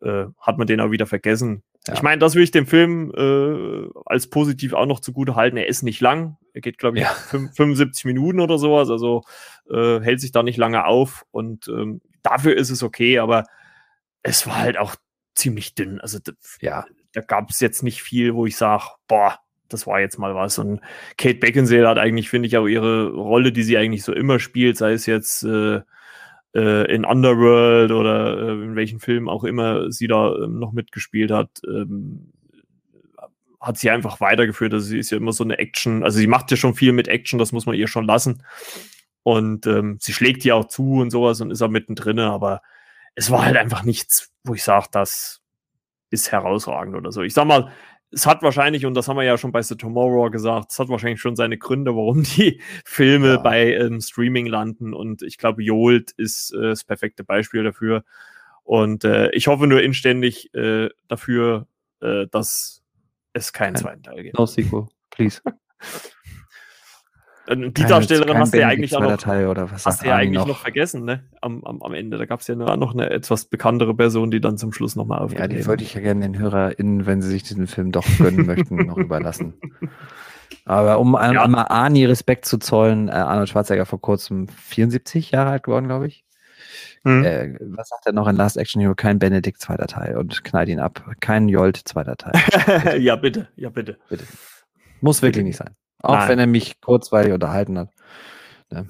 äh, hat man den auch wieder vergessen. Ja. Ich meine, das will ich dem Film äh, als positiv auch noch zugute halten. Er ist nicht lang. Er geht, glaube ich, ja. 75 Minuten oder sowas. Also äh, hält sich da nicht lange auf. Und ähm, dafür ist es okay, aber es war halt auch ziemlich dünn. Also ja, da gab es jetzt nicht viel, wo ich sage, boah, das war jetzt mal was. Und Kate Beckinsale hat eigentlich, finde ich, auch ihre Rolle, die sie eigentlich so immer spielt, sei es jetzt äh, äh, in Underworld oder äh, in welchen Filmen auch immer sie da ähm, noch mitgespielt hat, ähm, hat sie einfach weitergeführt. Also sie ist ja immer so eine Action, also sie macht ja schon viel mit Action, das muss man ihr schon lassen. Und ähm, sie schlägt ja auch zu und sowas und ist auch mittendrin, aber es war halt einfach nichts, wo ich sage, das ist herausragend oder so. Ich sag mal, es hat wahrscheinlich, und das haben wir ja schon bei The Tomorrow gesagt, es hat wahrscheinlich schon seine Gründe, warum die Filme ja. bei ähm, Streaming landen. Und ich glaube, Jolt ist äh, das perfekte Beispiel dafür. Und äh, ich hoffe nur inständig äh, dafür, äh, dass es keinen Kein, zweiten Teil gibt. No sequel, please. Die keine, Darstellerin hast du ja eigentlich auch noch, Teil oder was hast du ja eigentlich noch? noch vergessen, ne? Am, am, am Ende. Da gab es ja noch eine etwas bekanntere Person, die dann zum Schluss nochmal aufgeht. Ja, die wollte ich ja gerne den HörerInnen, wenn sie sich diesen Film doch gönnen möchten, noch überlassen. Aber um ja. einmal Arnie Respekt zu zollen, äh, Arnold Schwarzenegger vor kurzem 74 Jahre alt geworden, glaube ich. Hm. Äh, was sagt er noch in Last Action Hero? Kein Benedikt zweiter Teil und knallt ihn ab. Kein Jolt zweiter Teil. ja, bitte, ja, bitte. bitte. Muss wirklich nicht sein. Auch Nein. wenn er mich kurzweilig unterhalten hat. Ja.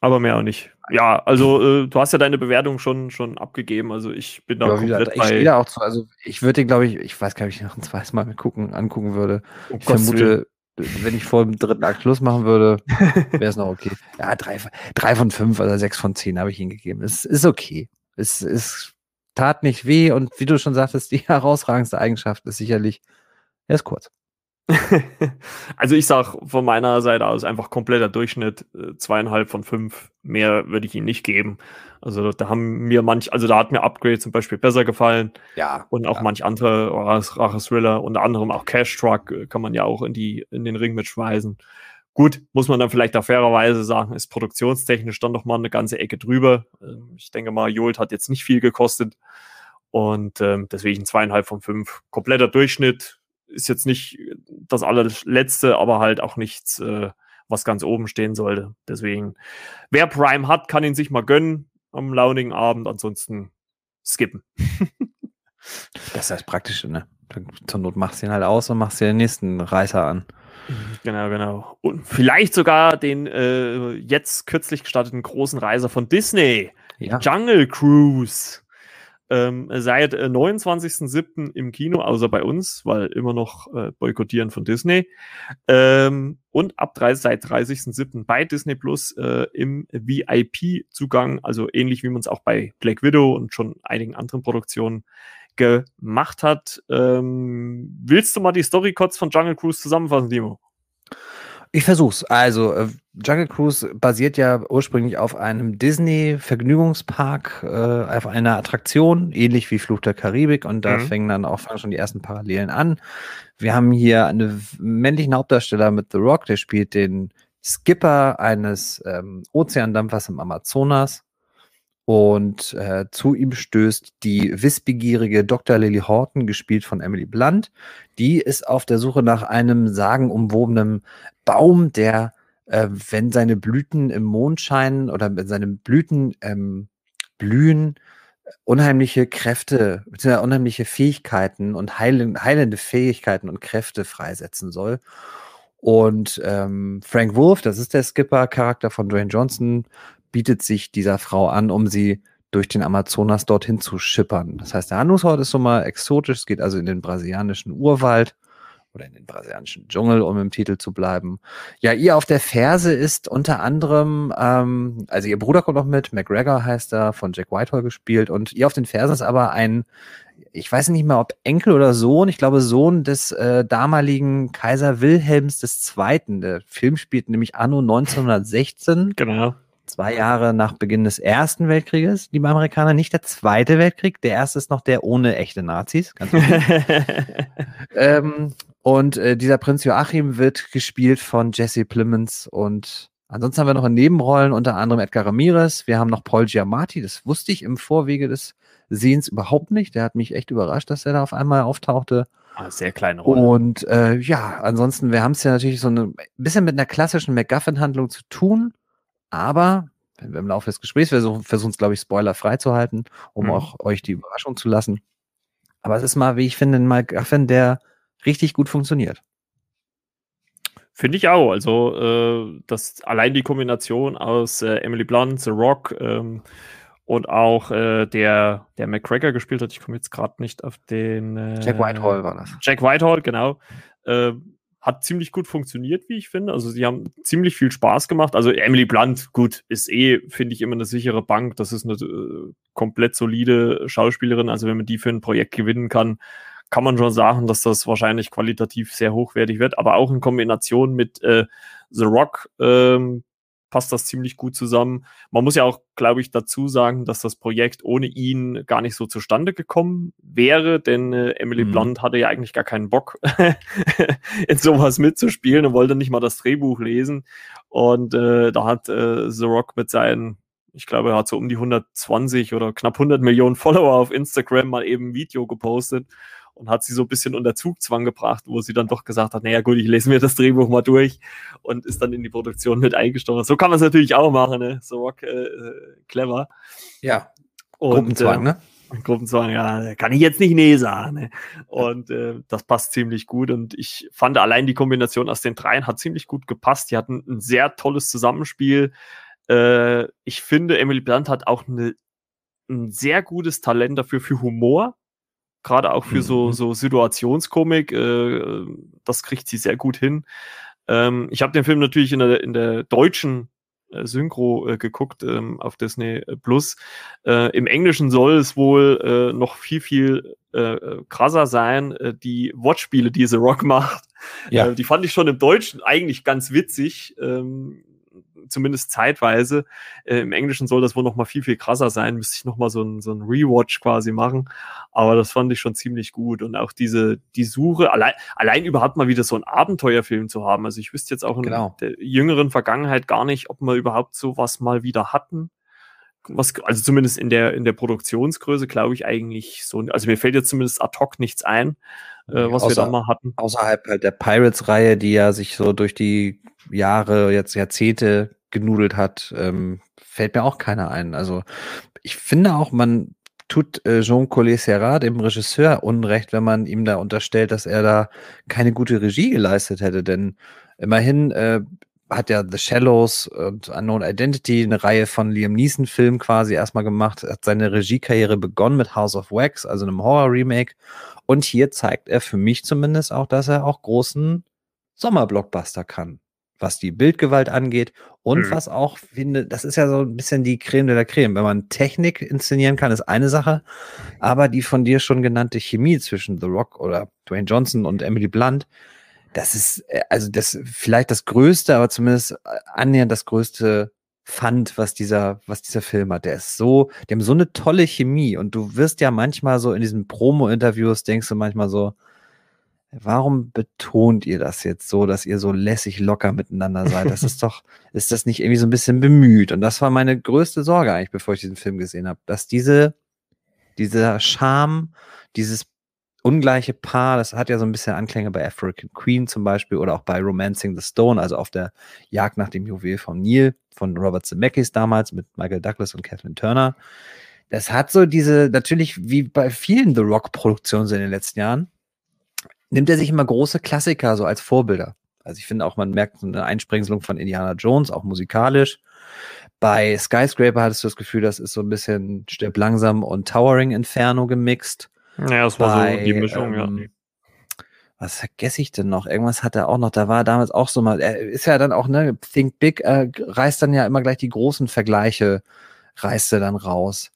Aber mehr auch nicht. Ja, also äh, du hast ja deine Bewertung schon, schon abgegeben. Also ich bin da ja, komplett gesagt, Ich stehe da auch zu. Also ich würde den, glaube ich, ich weiß gar nicht, ob ich noch ein zweites Mal gucken, angucken würde. Oh ich Gott vermute, wenn ich vor dem dritten Akt Schluss machen würde, wäre es noch okay. Ja, drei, drei von fünf oder sechs von zehn habe ich ihm gegeben. Es ist okay. Es, es tat nicht weh und wie du schon sagtest, die herausragendste Eigenschaft ist sicherlich, er ist kurz. also ich sag von meiner Seite aus einfach kompletter Durchschnitt, äh, zweieinhalb von fünf, mehr würde ich ihm nicht geben. Also da haben mir manch, also da hat mir Upgrade zum Beispiel besser gefallen. Ja. Und auch ja. manch andere Rache-Thriller, unter anderem auch Cash Truck, äh, kann man ja auch in die, in den Ring mitschmeißen. Gut, muss man dann vielleicht auch fairerweise sagen, ist produktionstechnisch dann noch mal eine ganze Ecke drüber. Ähm, ich denke mal, Jolt hat jetzt nicht viel gekostet. Und ähm, deswegen zweieinhalb von fünf. Kompletter Durchschnitt, ist jetzt nicht das allerletzte, aber halt auch nichts, äh, was ganz oben stehen sollte. Deswegen, wer Prime hat, kann ihn sich mal gönnen am launigen Abend, ansonsten skippen. das ist das Praktische, ne? Zur Not machst du ihn halt aus und machst dir den nächsten Reißer an. Genau, genau. Und vielleicht sogar den äh, jetzt kürzlich gestarteten großen Reiser von Disney. Ja. Jungle Cruise ähm, seit äh, 29.07. im Kino, außer bei uns, weil immer noch äh, boykottieren von Disney. Ähm, und ab 30, seit 30.07. bei Disney Plus äh, im VIP-Zugang, also ähnlich wie man es auch bei Black Widow und schon einigen anderen Produktionen gemacht hat. Ähm, willst du mal die Story kurz von Jungle Cruise zusammenfassen, Dimo? Ich versuch's. Also, äh, Jungle Cruise basiert ja ursprünglich auf einem Disney-Vergnügungspark, äh, auf einer Attraktion, ähnlich wie Fluch der Karibik. Und da mhm. fängen dann auch fangen schon die ersten Parallelen an. Wir haben hier einen männlichen Hauptdarsteller mit The Rock, der spielt den Skipper eines ähm, Ozeandampfers im Amazonas. Und äh, zu ihm stößt die wissbegierige Dr. Lily Horton, gespielt von Emily Blunt. Die ist auf der Suche nach einem sagenumwobenen Baum, der, äh, wenn seine Blüten im Mondschein oder wenn seine Blüten ähm, blühen, unheimliche Kräfte, beziehungsweise unheimliche Fähigkeiten und heilende, heilende Fähigkeiten und Kräfte freisetzen soll. Und ähm, Frank Wolf, das ist der Skipper-Charakter von Dwayne Johnson, bietet sich dieser Frau an, um sie durch den Amazonas dorthin zu schippern. Das heißt, der Handlungsort ist schon mal exotisch. Es geht also in den brasilianischen Urwald oder in den brasilianischen Dschungel, um im Titel zu bleiben. Ja, ihr auf der Ferse ist unter anderem, ähm, also ihr Bruder kommt noch mit, McGregor heißt er, von Jack Whitehall gespielt. Und ihr auf den Fersen ist aber ein, ich weiß nicht mehr, ob Enkel oder Sohn, ich glaube Sohn des äh, damaligen Kaiser Wilhelms II. Der Film spielt nämlich anno 1916. Genau zwei Jahre nach Beginn des Ersten Weltkrieges, liebe Amerikaner, nicht der Zweite Weltkrieg. Der erste ist noch der ohne echte Nazis. ähm, und äh, dieser Prinz Joachim wird gespielt von Jesse Plemons und ansonsten haben wir noch in Nebenrollen unter anderem Edgar Ramirez. Wir haben noch Paul Giamatti. Das wusste ich im Vorwege des Sehens überhaupt nicht. Der hat mich echt überrascht, dass er da auf einmal auftauchte. Ah, sehr kleine Rolle. Und äh, ja, ansonsten, wir haben es ja natürlich so ein bisschen mit einer klassischen MacGuffin-Handlung zu tun. Aber wenn wir im Laufe des Gesprächs versuchen, versuchen es, glaube ich, Spoiler freizuhalten, um mhm. auch euch die Überraschung zu lassen. Aber es ist mal, wie ich finde, ein MacGuffin, der richtig gut funktioniert. Finde ich auch. Also, äh, das allein die Kombination aus äh, Emily Blunt, The Rock ähm, und auch äh, der, der McGregor gespielt hat, ich komme jetzt gerade nicht auf den. Äh, Jack Whitehall war das. Jack Whitehall, genau. Äh, hat ziemlich gut funktioniert, wie ich finde. Also sie haben ziemlich viel Spaß gemacht. Also Emily Blunt, gut, ist eh, finde ich, immer eine sichere Bank. Das ist eine äh, komplett solide Schauspielerin. Also wenn man die für ein Projekt gewinnen kann, kann man schon sagen, dass das wahrscheinlich qualitativ sehr hochwertig wird. Aber auch in Kombination mit äh, The Rock ähm, passt das ziemlich gut zusammen. Man muss ja auch, glaube ich, dazu sagen, dass das Projekt ohne ihn gar nicht so zustande gekommen wäre, denn äh, Emily mhm. Blunt hatte ja eigentlich gar keinen Bock, in sowas mitzuspielen und wollte nicht mal das Drehbuch lesen. Und äh, da hat äh, The Rock mit seinen ich glaube, er hat so um die 120 oder knapp 100 Millionen Follower auf Instagram mal eben ein Video gepostet und hat sie so ein bisschen unter Zugzwang gebracht, wo sie dann doch gesagt hat, naja gut, ich lese mir das Drehbuch mal durch und ist dann in die Produktion mit eingestiegen. So kann man es natürlich auch machen, ne? So rock, äh, clever. Ja. Und, Gruppenzwang, äh, ne? Gruppenzwang, ja, kann ich jetzt nicht nee sagen. Ne? Und äh, das passt ziemlich gut. Und ich fand allein die Kombination aus den dreien hat ziemlich gut gepasst. Die hatten ein sehr tolles Zusammenspiel. Äh, ich finde, Emily Blunt hat auch eine, ein sehr gutes Talent dafür für Humor. Gerade auch für mhm. so, so Situationskomik. Äh, das kriegt sie sehr gut hin. Ähm, ich habe den Film natürlich in der, in der deutschen äh, Synchro äh, geguckt ähm, auf Disney äh, Plus. Äh, Im Englischen soll es wohl äh, noch viel, viel äh, krasser sein. die Wortspiele, die The Rock macht, ja. die fand ich schon im Deutschen eigentlich ganz witzig. Ähm, zumindest zeitweise. Äh, Im Englischen soll das wohl noch mal viel, viel krasser sein. Müsste ich noch mal so ein, so ein Rewatch quasi machen. Aber das fand ich schon ziemlich gut. Und auch diese, die Suche, allein, allein überhaupt mal wieder so ein Abenteuerfilm zu haben. Also ich wüsste jetzt auch in genau. der jüngeren Vergangenheit gar nicht, ob wir überhaupt sowas mal wieder hatten was, also zumindest in der, in der Produktionsgröße glaube ich eigentlich so, also mir fällt jetzt zumindest ad hoc nichts ein, äh, was Außer, wir da mal hatten. Außerhalb halt der Pirates-Reihe, die ja sich so durch die Jahre, jetzt Jahrzehnte genudelt hat, ähm, fällt mir auch keiner ein. Also ich finde auch, man tut äh, Jean Collet Serrat, dem Regisseur, Unrecht, wenn man ihm da unterstellt, dass er da keine gute Regie geleistet hätte. Denn immerhin äh, hat ja The Shallows und Unknown Identity, eine Reihe von Liam Neeson-Filmen quasi erstmal gemacht, hat seine Regiekarriere begonnen mit House of Wax, also einem Horror-Remake. Und hier zeigt er für mich zumindest auch, dass er auch großen Sommerblockbuster kann, was die Bildgewalt angeht und mhm. was auch finde, das ist ja so ein bisschen die Creme de la Creme. Wenn man Technik inszenieren kann, ist eine Sache, aber die von dir schon genannte Chemie zwischen The Rock oder Dwayne Johnson und Emily Blunt, das ist, äh, also das vielleicht das größte, aber zumindest äh, annähernd das größte Fand, was dieser, was dieser Film hat. Der ist so, die haben so eine tolle Chemie und du wirst ja manchmal so in diesen Promo-Interviews denkst du manchmal so, warum betont ihr das jetzt so, dass ihr so lässig locker miteinander seid? Das ist doch, ist das nicht irgendwie so ein bisschen bemüht? Und das war meine größte Sorge eigentlich, bevor ich diesen Film gesehen habe, dass diese, dieser Charme, dieses ungleiche Paar, das hat ja so ein bisschen Anklänge bei African Queen zum Beispiel oder auch bei Romancing the Stone, also auf der Jagd nach dem Juwel von Neil von Robert Zemeckis damals mit Michael Douglas und Kathleen Turner. Das hat so diese, natürlich wie bei vielen The Rock-Produktionen in den letzten Jahren, nimmt er sich immer große Klassiker so als Vorbilder. Also ich finde auch, man merkt eine Einsprengselung von Indiana Jones, auch musikalisch. Bei Skyscraper hattest du das Gefühl, das ist so ein bisschen Stirb langsam und Towering Inferno gemixt. Ja, das war Bei, so die Mischung, ähm, ja. Was vergesse ich denn noch? Irgendwas hat er auch noch. Da war damals auch so mal. Er ist ja dann auch, ne, Think Big, äh, reißt dann ja immer gleich die großen Vergleiche, reißt er dann raus.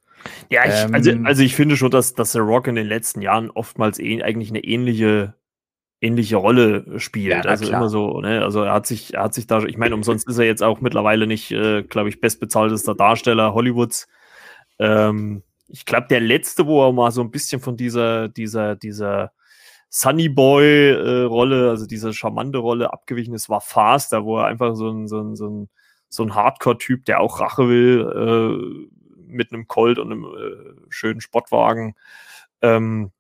Ja, ich, also, ähm, also, also ich finde schon, dass, dass The Rock in den letzten Jahren oftmals eh, eigentlich eine ähnliche ähnliche Rolle spielt. Ja, also klar. immer so, ne? Also er hat sich, er hat sich da, ich meine, umsonst ist er jetzt auch mittlerweile nicht, äh, glaube ich, bestbezahltester Darsteller Hollywoods. Ähm, ich glaube, der letzte, wo er mal so ein bisschen von dieser, dieser, dieser Sunny Boy-Rolle, äh, also diese charmante Rolle abgewichen ist, war Fast, da wo er einfach so ein, so ein, so ein, so ein Hardcore-Typ, der auch Rache will, äh, mit einem Colt und einem äh, schönen Sportwagen ähm,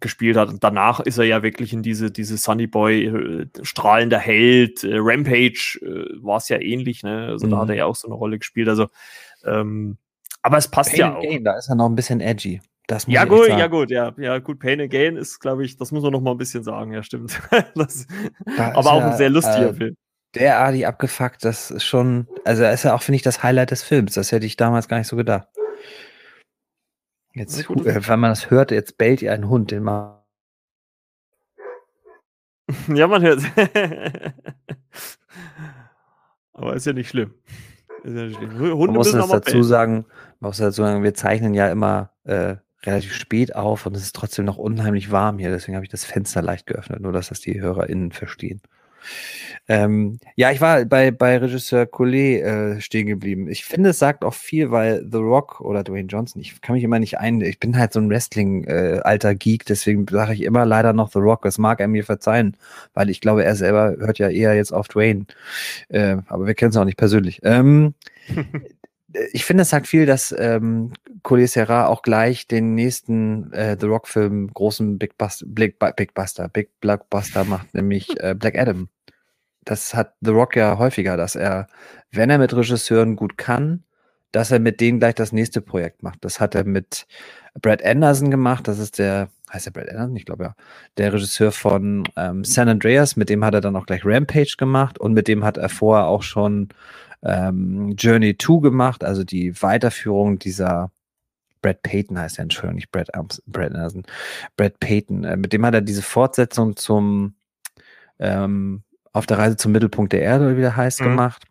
gespielt hat. Und danach ist er ja wirklich in diese, diese Sunny Boy, äh, strahlender Held, äh, Rampage äh, war es ja ähnlich, ne? Also mhm. da hat er mhm. ja auch so eine Rolle gespielt. Also ähm, aber es passt Pain ja auch. Gain, da ist er noch ein bisschen edgy. ja, gut, ja, gut, ja, ja, gut. Pain Again ist, glaube ich, das muss man noch mal ein bisschen sagen, ja, stimmt. das, da aber auch ja, ein sehr lustiger äh, Film. Der Adi abgefuckt, das ist schon, also er ist ja auch, finde ich, das Highlight des Films. Das hätte ich damals gar nicht so gedacht. Jetzt, wenn man das hört, jetzt bellt ihr einen Hund, den mal. ja, man hört. aber ist ja nicht schlimm. Hunde man muss das dazu sagen, man muss dazu sagen, wir zeichnen ja immer äh, relativ spät auf und es ist trotzdem noch unheimlich warm hier. Deswegen habe ich das Fenster leicht geöffnet, nur dass das die HörerInnen verstehen. Ähm, ja, ich war bei, bei Regisseur Collet äh, stehen geblieben. Ich finde, es sagt auch viel, weil The Rock oder Dwayne Johnson, ich kann mich immer nicht ein, ich bin halt so ein Wrestling-alter äh, Geek, deswegen sage ich immer leider noch The Rock. Das mag er mir verzeihen, weil ich glaube, er selber hört ja eher jetzt auf Dwayne. Äh, aber wir kennen es auch nicht persönlich. Ähm, ich finde, es sagt viel, dass ähm, Collier Serra auch gleich den nächsten äh, The Rock-Film, großen Big, Bust Big, Big Buster, Big Blockbuster macht, nämlich äh, Black Adam. Das hat The Rock ja häufiger, dass er, wenn er mit Regisseuren gut kann, dass er mit denen gleich das nächste Projekt macht. Das hat er mit Brad Anderson gemacht. Das ist der, heißt der Brad Anderson? Ich glaube ja. Der Regisseur von ähm, San Andreas. Mit dem hat er dann auch gleich Rampage gemacht und mit dem hat er vorher auch schon ähm, Journey 2 gemacht, also die Weiterführung dieser Brad Payton heißt er, Entschuldigung, nicht Brad, Arms, Brad Anderson, Brad Payton. Äh, mit dem hat er diese Fortsetzung zum ähm, Auf der Reise zum Mittelpunkt der Erde, wie der heißt, mhm. gemacht.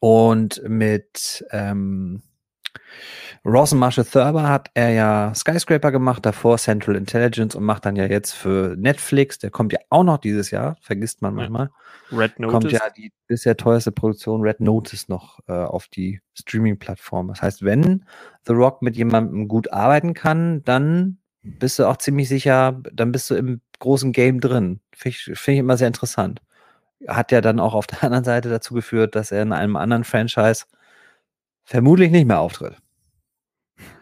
Und mit ähm, Rawson Marshall Thurber hat er ja Skyscraper gemacht, davor Central Intelligence und macht dann ja jetzt für Netflix, der kommt ja auch noch dieses Jahr, vergisst man manchmal. Red Notice. Kommt ja die bisher teuerste Produktion Red Notice noch äh, auf die Streaming-Plattform. Das heißt, wenn The Rock mit jemandem gut arbeiten kann, dann bist du auch ziemlich sicher, dann bist du im großen Game drin. Finde ich, find ich immer sehr interessant. Hat ja dann auch auf der anderen Seite dazu geführt, dass er in einem anderen Franchise vermutlich nicht mehr auftritt.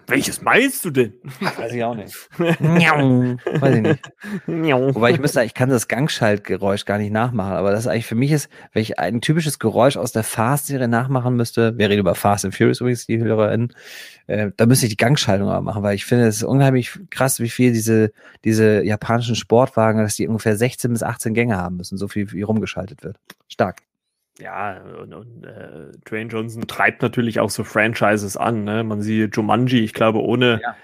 Welches meinst du denn? Weiß ich auch nicht. Weiß ich nicht. Wobei ich müsste, ich kann das Gangschaltgeräusch gar nicht nachmachen, aber das ist eigentlich für mich ist, wenn ich ein typisches Geräusch aus der Fast-Serie nachmachen müsste, wir reden über Fast and Furious übrigens, die HörerInnen, äh, da müsste ich die Gangschaltung aber machen, weil ich finde, es ist unheimlich krass, wie viel diese, diese japanischen Sportwagen, dass die ungefähr 16 bis 18 Gänge haben müssen, so viel wie rumgeschaltet wird. Stark. Ja, und, und äh, Dwayne Johnson treibt natürlich auch so Franchises an. Ne? Man sieht Jumanji, ich glaube, ohne, ja.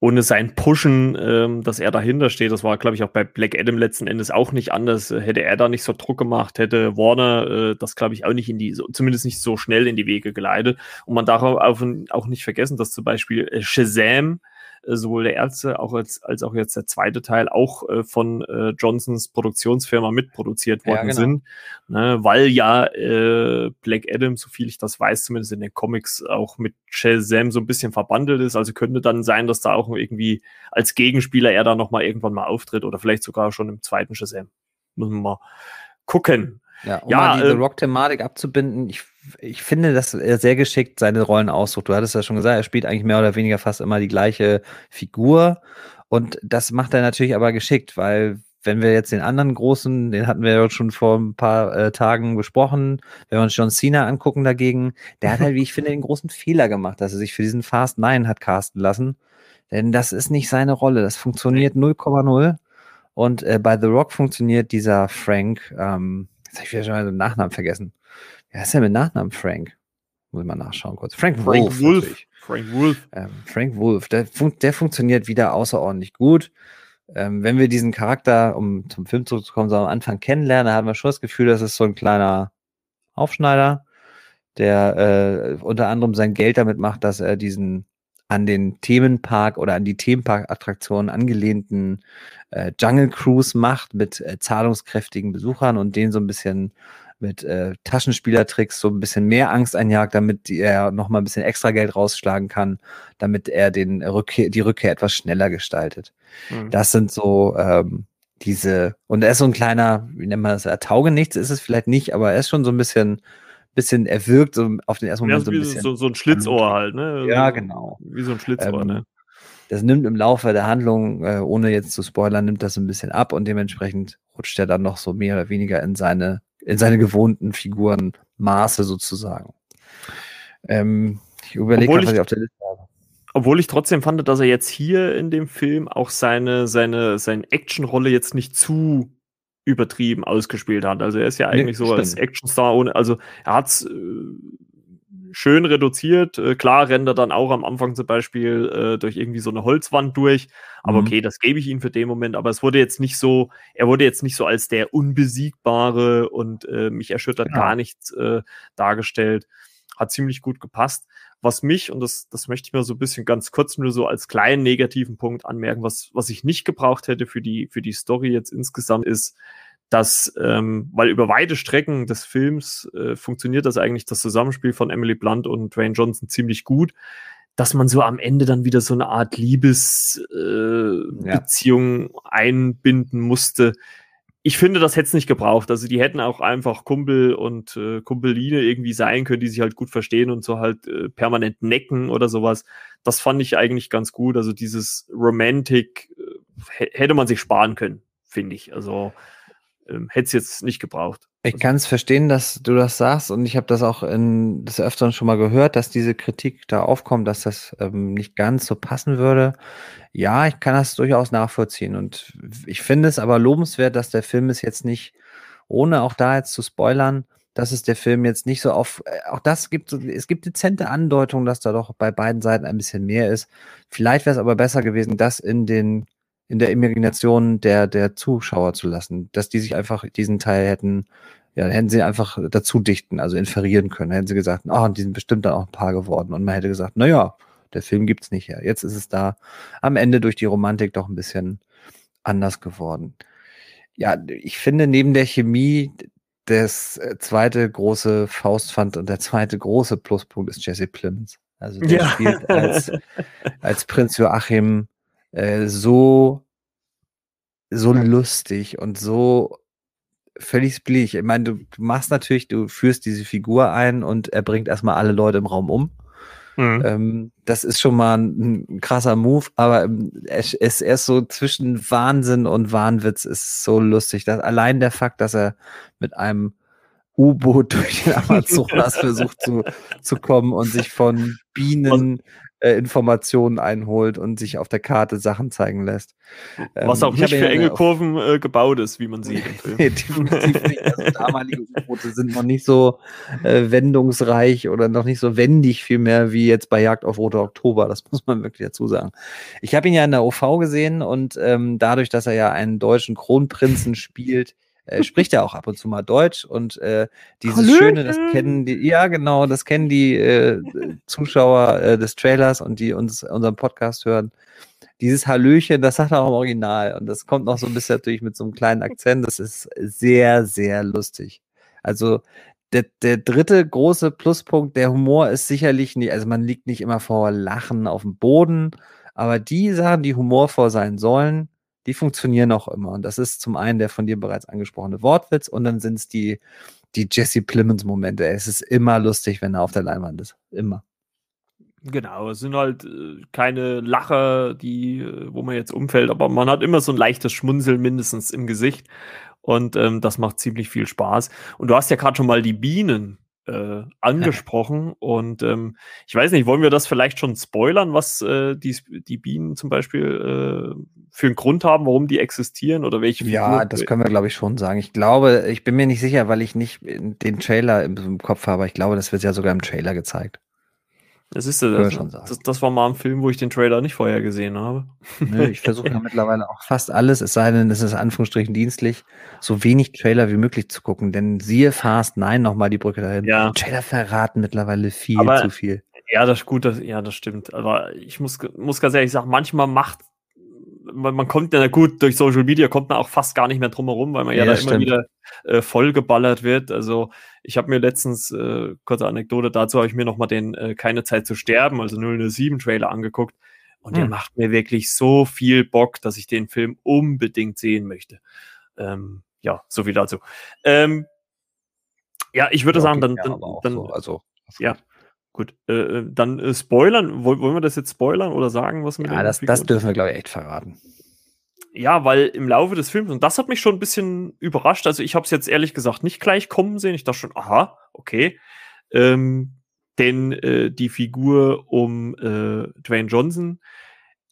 ohne sein Pushen, ähm, dass er dahinter steht, das war, glaube ich, auch bei Black Adam letzten Endes auch nicht anders. Hätte er da nicht so Druck gemacht, hätte Warner äh, das, glaube ich, auch nicht in die, so, zumindest nicht so schnell in die Wege geleitet. Und man darf auch, auch nicht vergessen, dass zum Beispiel äh, Shazam sowohl der erste auch als, als auch jetzt der zweite Teil auch äh, von äh, Johnsons Produktionsfirma mitproduziert worden ja, genau. sind, ne, weil ja äh, Black Adam, so viel ich das weiß, zumindest in den Comics auch mit Shazam so ein bisschen verbandelt ist. Also könnte dann sein, dass da auch irgendwie als Gegenspieler er da nochmal irgendwann mal auftritt oder vielleicht sogar schon im zweiten Shazam. Müssen wir mal gucken. Ja, um ja, mal diese äh, Rock-Thematik abzubinden, ich, ich finde, dass er sehr geschickt seine Rollen aussucht. Du hattest ja schon gesagt, er spielt eigentlich mehr oder weniger fast immer die gleiche Figur. Und das macht er natürlich aber geschickt, weil wenn wir jetzt den anderen großen, den hatten wir ja schon vor ein paar äh, Tagen besprochen, wenn wir uns John Cena angucken dagegen, der hat halt, wie ich finde, den großen Fehler gemacht, dass er sich für diesen Fast Nine hat casten lassen. Denn das ist nicht seine Rolle. Das funktioniert 0,0. Und äh, bei The Rock funktioniert dieser Frank, ähm, Jetzt habe ich wieder schon mal den Nachnamen vergessen. Wer ist denn mit Nachnamen Frank? Muss ich mal nachschauen kurz. Frank, Frank Wolf. Wolf. Frank Wolf. Ähm, Frank Wolf. Der, fun der, funktioniert wieder außerordentlich gut. Ähm, wenn wir diesen Charakter, um zum Film zurückzukommen, so am Anfang kennenlernen, haben wir schon das Gefühl, das ist so ein kleiner Aufschneider, der äh, unter anderem sein Geld damit macht, dass er diesen an den Themenpark oder an die Themenpark-Attraktionen angelehnten äh, Jungle Cruise macht mit äh, zahlungskräftigen Besuchern und denen so ein bisschen mit äh, Taschenspielertricks so ein bisschen mehr Angst einjagt, damit er noch mal ein bisschen extra Geld rausschlagen kann, damit er den Rückkehr, die Rückkehr etwas schneller gestaltet. Mhm. Das sind so ähm, diese, und er ist so ein kleiner, wie nennt man das, er tauge nichts, ist es vielleicht nicht, aber er ist schon so ein bisschen bisschen, er wirkt so auf den ersten Moment ja, so ein bisschen. So, so ein Schlitzohr halt, ne? Ja, genau. Wie so ein Schlitzohr, ähm, ne? Das nimmt im Laufe der Handlung, äh, ohne jetzt zu spoilern, nimmt das ein bisschen ab und dementsprechend rutscht er dann noch so mehr oder weniger in seine, in seine gewohnten Figurenmaße sozusagen. Ähm, ich überlege, was ich auf der Liste habe. Obwohl ich trotzdem fand, dass er jetzt hier in dem Film auch seine, seine, seine Actionrolle jetzt nicht zu übertrieben ausgespielt hat. Also er ist ja eigentlich nee, so als Actionstar ohne, also er hat's äh, schön reduziert. Äh, klar rennt er dann auch am Anfang zum Beispiel äh, durch irgendwie so eine Holzwand durch. Aber mhm. okay, das gebe ich ihm für den Moment. Aber es wurde jetzt nicht so, er wurde jetzt nicht so als der Unbesiegbare und äh, mich erschüttert ja. gar nichts äh, dargestellt. Hat ziemlich gut gepasst. Was mich, und das, das möchte ich mir so ein bisschen ganz kurz nur so als kleinen negativen Punkt anmerken, was, was ich nicht gebraucht hätte für die, für die Story jetzt insgesamt ist, dass, ähm, weil über weite Strecken des Films äh, funktioniert das eigentlich, das Zusammenspiel von Emily Blunt und Dwayne Johnson ziemlich gut, dass man so am Ende dann wieder so eine Art Liebesbeziehung äh, ja. einbinden musste. Ich finde, das hätte es nicht gebraucht. Also die hätten auch einfach Kumpel und äh, Kumpeline irgendwie sein können, die sich halt gut verstehen und so halt äh, permanent necken oder sowas. Das fand ich eigentlich ganz gut. Also dieses Romantic äh, hätte man sich sparen können, finde ich. Also ähm, hätte es jetzt nicht gebraucht. Ich also kann es verstehen, dass du das sagst und ich habe das auch in des Öfteren schon mal gehört, dass diese Kritik da aufkommt, dass das ähm, nicht ganz so passen würde. Ja, ich kann das durchaus nachvollziehen und ich finde es aber lobenswert, dass der Film es jetzt nicht, ohne auch da jetzt zu spoilern, dass es der Film jetzt nicht so auf, äh, auch das gibt, es gibt dezente Andeutungen, dass da doch bei beiden Seiten ein bisschen mehr ist. Vielleicht wäre es aber besser gewesen, das in den in der Imagination der, der Zuschauer zu lassen, dass die sich einfach diesen Teil hätten, ja, hätten sie einfach dazu dichten, also inferieren können. Hätten sie gesagt, oh, und die sind bestimmt dann auch ein Paar geworden. Und man hätte gesagt, na ja, der Film gibt's nicht her. Jetzt ist es da am Ende durch die Romantik doch ein bisschen anders geworden. Ja, ich finde neben der Chemie das äh, zweite große Faustpfand und der zweite große Pluspunkt ist Jesse Plemons. Also der ja. spielt als, als Prinz Joachim äh, so, so lustig und so völlig billig. Ich meine, du, machst natürlich, du führst diese Figur ein und er bringt erstmal alle Leute im Raum um. Mhm. Ähm, das ist schon mal ein, ein krasser Move, aber ähm, es ist erst so zwischen Wahnsinn und Wahnwitz ist so lustig. Dass allein der Fakt, dass er mit einem U-Boot durch den Amazonas versucht zu, zu kommen und sich von Bienen äh, Informationen einholt und sich auf der Karte Sachen zeigen lässt. Was ähm, auch nicht für enge Kurven äh, gebaut ist, wie man sieht. nee, definitiv nicht. Also damalige U-Boote sind noch nicht so äh, wendungsreich oder noch nicht so wendig vielmehr wie jetzt bei Jagd auf Rote Oktober. Das muss man wirklich dazu sagen. Ich habe ihn ja in der OV gesehen und ähm, dadurch, dass er ja einen deutschen Kronprinzen spielt, äh, spricht ja auch ab und zu mal Deutsch und äh, dieses Hallöchen. Schöne, das kennen die, ja genau, das kennen die äh, Zuschauer äh, des Trailers und die uns unseren Podcast hören. Dieses Hallöchen, das sagt er auch im Original und das kommt noch so ein bisschen natürlich mit so einem kleinen Akzent. Das ist sehr, sehr lustig. Also der, der dritte große Pluspunkt, der Humor ist sicherlich nicht, also man liegt nicht immer vor Lachen auf dem Boden, aber die Sachen, die humorvoll sein sollen, die funktionieren auch immer. Und das ist zum einen der von dir bereits angesprochene Wortwitz und dann sind es die, die Jesse Plemons-Momente. Es ist immer lustig, wenn er auf der Leinwand ist. Immer. Genau, es sind halt äh, keine Lacher, die, äh, wo man jetzt umfällt, aber man hat immer so ein leichtes Schmunzeln mindestens im Gesicht. Und ähm, das macht ziemlich viel Spaß. Und du hast ja gerade schon mal die Bienen äh, angesprochen. Und ähm, ich weiß nicht, wollen wir das vielleicht schon spoilern, was äh, die, die Bienen zum Beispiel äh, für einen Grund haben, warum die existieren oder welche Ja, Figur? das können wir, glaube ich, schon sagen. Ich glaube, ich bin mir nicht sicher, weil ich nicht den Trailer im, im Kopf habe. Ich glaube, das wird ja sogar im Trailer gezeigt. Das ist das, das, das, war mal ein Film, wo ich den Trailer nicht vorher gesehen habe. Nö, ich versuche ja mittlerweile auch fast alles, es sei denn, es ist Anführungsstrichen dienstlich, so wenig Trailer wie möglich zu gucken. Denn siehe Fast, nein, nochmal die Brücke dahin. Ja. Trailer verraten mittlerweile viel Aber, zu viel. Ja, das ist gut, das, ja, das stimmt. Aber ich muss, muss ganz ehrlich sagen, manchmal macht man, man kommt ja gut durch Social Media kommt man auch fast gar nicht mehr drum herum, weil man ja, ja da immer wieder äh, vollgeballert wird. Also ich habe mir letztens, äh, kurze Anekdote dazu, habe ich mir nochmal den äh, Keine Zeit zu sterben, also 007 Trailer angeguckt. Und hm. der macht mir wirklich so viel Bock, dass ich den Film unbedingt sehen möchte. Ähm, ja, so viel dazu. Ähm, ja, ich würde ja, sagen, dann, dann, dann so, also ja, Gut, äh, äh, dann äh, spoilern. Wollen, wollen wir das jetzt spoilern oder sagen, was wir Ja, das, das dürfen wir, glaube ich, echt verraten. Ja, weil im Laufe des Films, und das hat mich schon ein bisschen überrascht, also ich habe es jetzt ehrlich gesagt nicht gleich kommen sehen. Ich dachte schon, aha, okay. Ähm, denn äh, die Figur um äh, Dwayne Johnson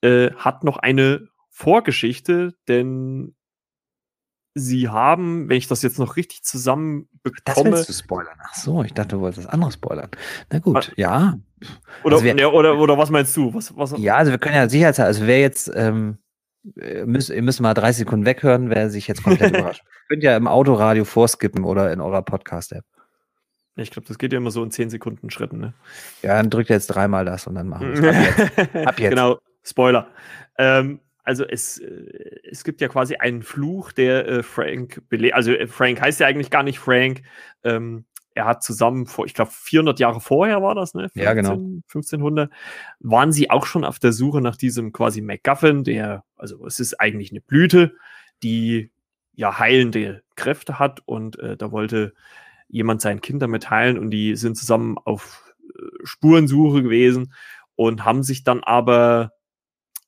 äh, hat noch eine Vorgeschichte, denn sie haben, wenn ich das jetzt noch richtig zusammen bekomme. Das willst du spoilern. Ach so, ich dachte, du wolltest das andere spoilern. Na gut, was, ja. Oder, also ja, oder, oder was meinst du? Was, was, ja, also wir können ja sicherheitshalber, also wer jetzt, ähm, müsst, ihr müsst mal 30 Sekunden weghören, wer sich jetzt komplett überrascht. Ihr könnt ja im Autoradio vorskippen oder in eurer Podcast-App. Ich glaube, das geht ja immer so in 10 Sekunden Schritten, ne? Ja, dann drückt ihr jetzt dreimal das und dann machen wir es. Ab jetzt. Ab jetzt. genau, Spoiler. Ähm, also es, äh, es gibt ja quasi einen Fluch, der äh, Frank belebt. Also äh, Frank heißt ja eigentlich gar nicht Frank. Ähm, er hat zusammen vor, ich glaube, 400 Jahre vorher war das, ne? 15, ja, genau. 1500, waren sie auch schon auf der Suche nach diesem quasi MacGuffin, der, also es ist eigentlich eine Blüte, die ja heilende Kräfte hat und äh, da wollte jemand sein Kind damit heilen und die sind zusammen auf äh, Spurensuche gewesen und haben sich dann aber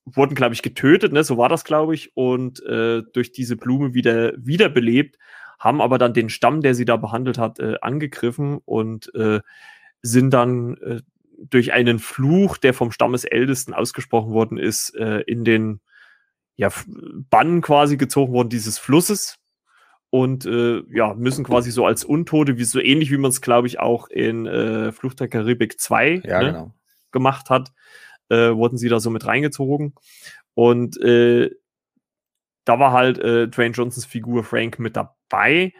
wurden, glaube ich, getötet, ne? so war das, glaube ich, und äh, durch diese Blume wieder wiederbelebt, haben aber dann den Stamm, der sie da behandelt hat, äh, angegriffen und äh, sind dann äh, durch einen Fluch, der vom Stammesältesten ausgesprochen worden ist, äh, in den ja, Bann quasi gezogen worden dieses Flusses und äh, ja, müssen quasi so als Untote, wie so ähnlich wie man es, glaube ich, auch in äh, Flucht der Karibik 2 ja, ne, genau. gemacht hat, äh, wurden sie da so mit reingezogen. Und äh, da war halt äh, Dwayne Johnsons Figur Frank mit dabei.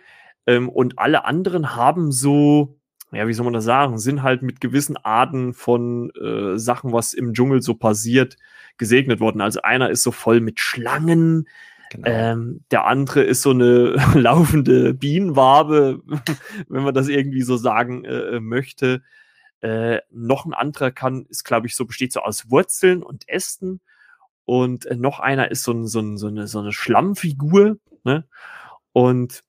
Ähm, und alle anderen haben so, ja, wie soll man das sagen, sind halt mit gewissen Arten von äh, Sachen, was im Dschungel so passiert, gesegnet worden. Also einer ist so voll mit Schlangen, Genau. Ähm, der andere ist so eine laufende Bienenwabe, wenn man das irgendwie so sagen äh, möchte. Äh, noch ein anderer kann, ist, glaube ich, so, besteht so aus Wurzeln und Ästen. Und äh, noch einer ist so, ein, so, ein, so, eine, so eine Schlammfigur. Ne? Und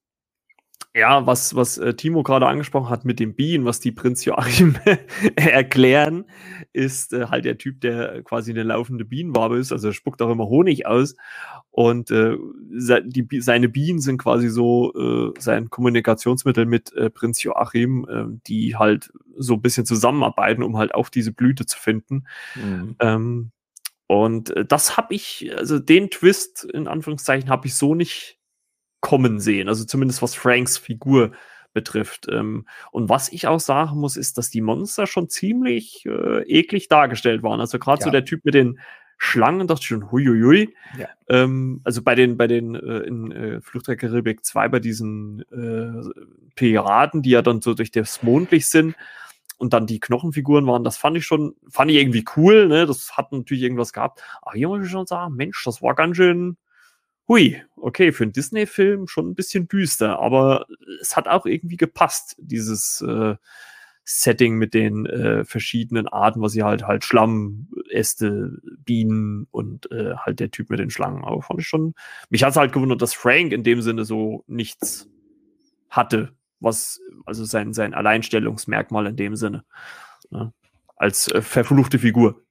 ja, was, was äh, Timo gerade angesprochen hat mit den Bienen, was die Prinz Joachim erklären, ist äh, halt der Typ, der quasi eine laufende Bienenwabe ist. Also er spuckt auch immer Honig aus. Und äh, die, seine Bienen sind quasi so äh, sein Kommunikationsmittel mit äh, Prinz Joachim, äh, die halt so ein bisschen zusammenarbeiten, um halt auch diese Blüte zu finden. Mhm. Ähm, und äh, das habe ich, also den Twist in Anführungszeichen, habe ich so nicht kommen sehen. Also zumindest was Franks Figur betrifft. Ähm, und was ich auch sagen muss, ist, dass die Monster schon ziemlich äh, eklig dargestellt waren. Also gerade ja. so der Typ mit den Schlangen, dachte ich schon, huiuiui. Ja. Ähm, also bei den, bei den äh, in äh, Flucht der Karibik 2, bei diesen äh, Piraten, die ja dann so durch das Mondlicht sind und dann die Knochenfiguren waren, das fand ich schon, fand ich irgendwie cool, ne? Das hat natürlich irgendwas gehabt. Aber hier muss ich schon sagen, Mensch, das war ganz schön, hui, okay, für einen Disney-Film schon ein bisschen düster, aber es hat auch irgendwie gepasst, dieses äh, Setting mit den äh, verschiedenen Arten, was sie halt halt Schlamm, Äste, Bienen und äh, halt der Typ mit den Schlangen. Aber fand ich schon. Mich hat es halt gewundert, dass Frank in dem Sinne so nichts hatte, was also sein sein Alleinstellungsmerkmal in dem Sinne ne? als äh, verfluchte Figur.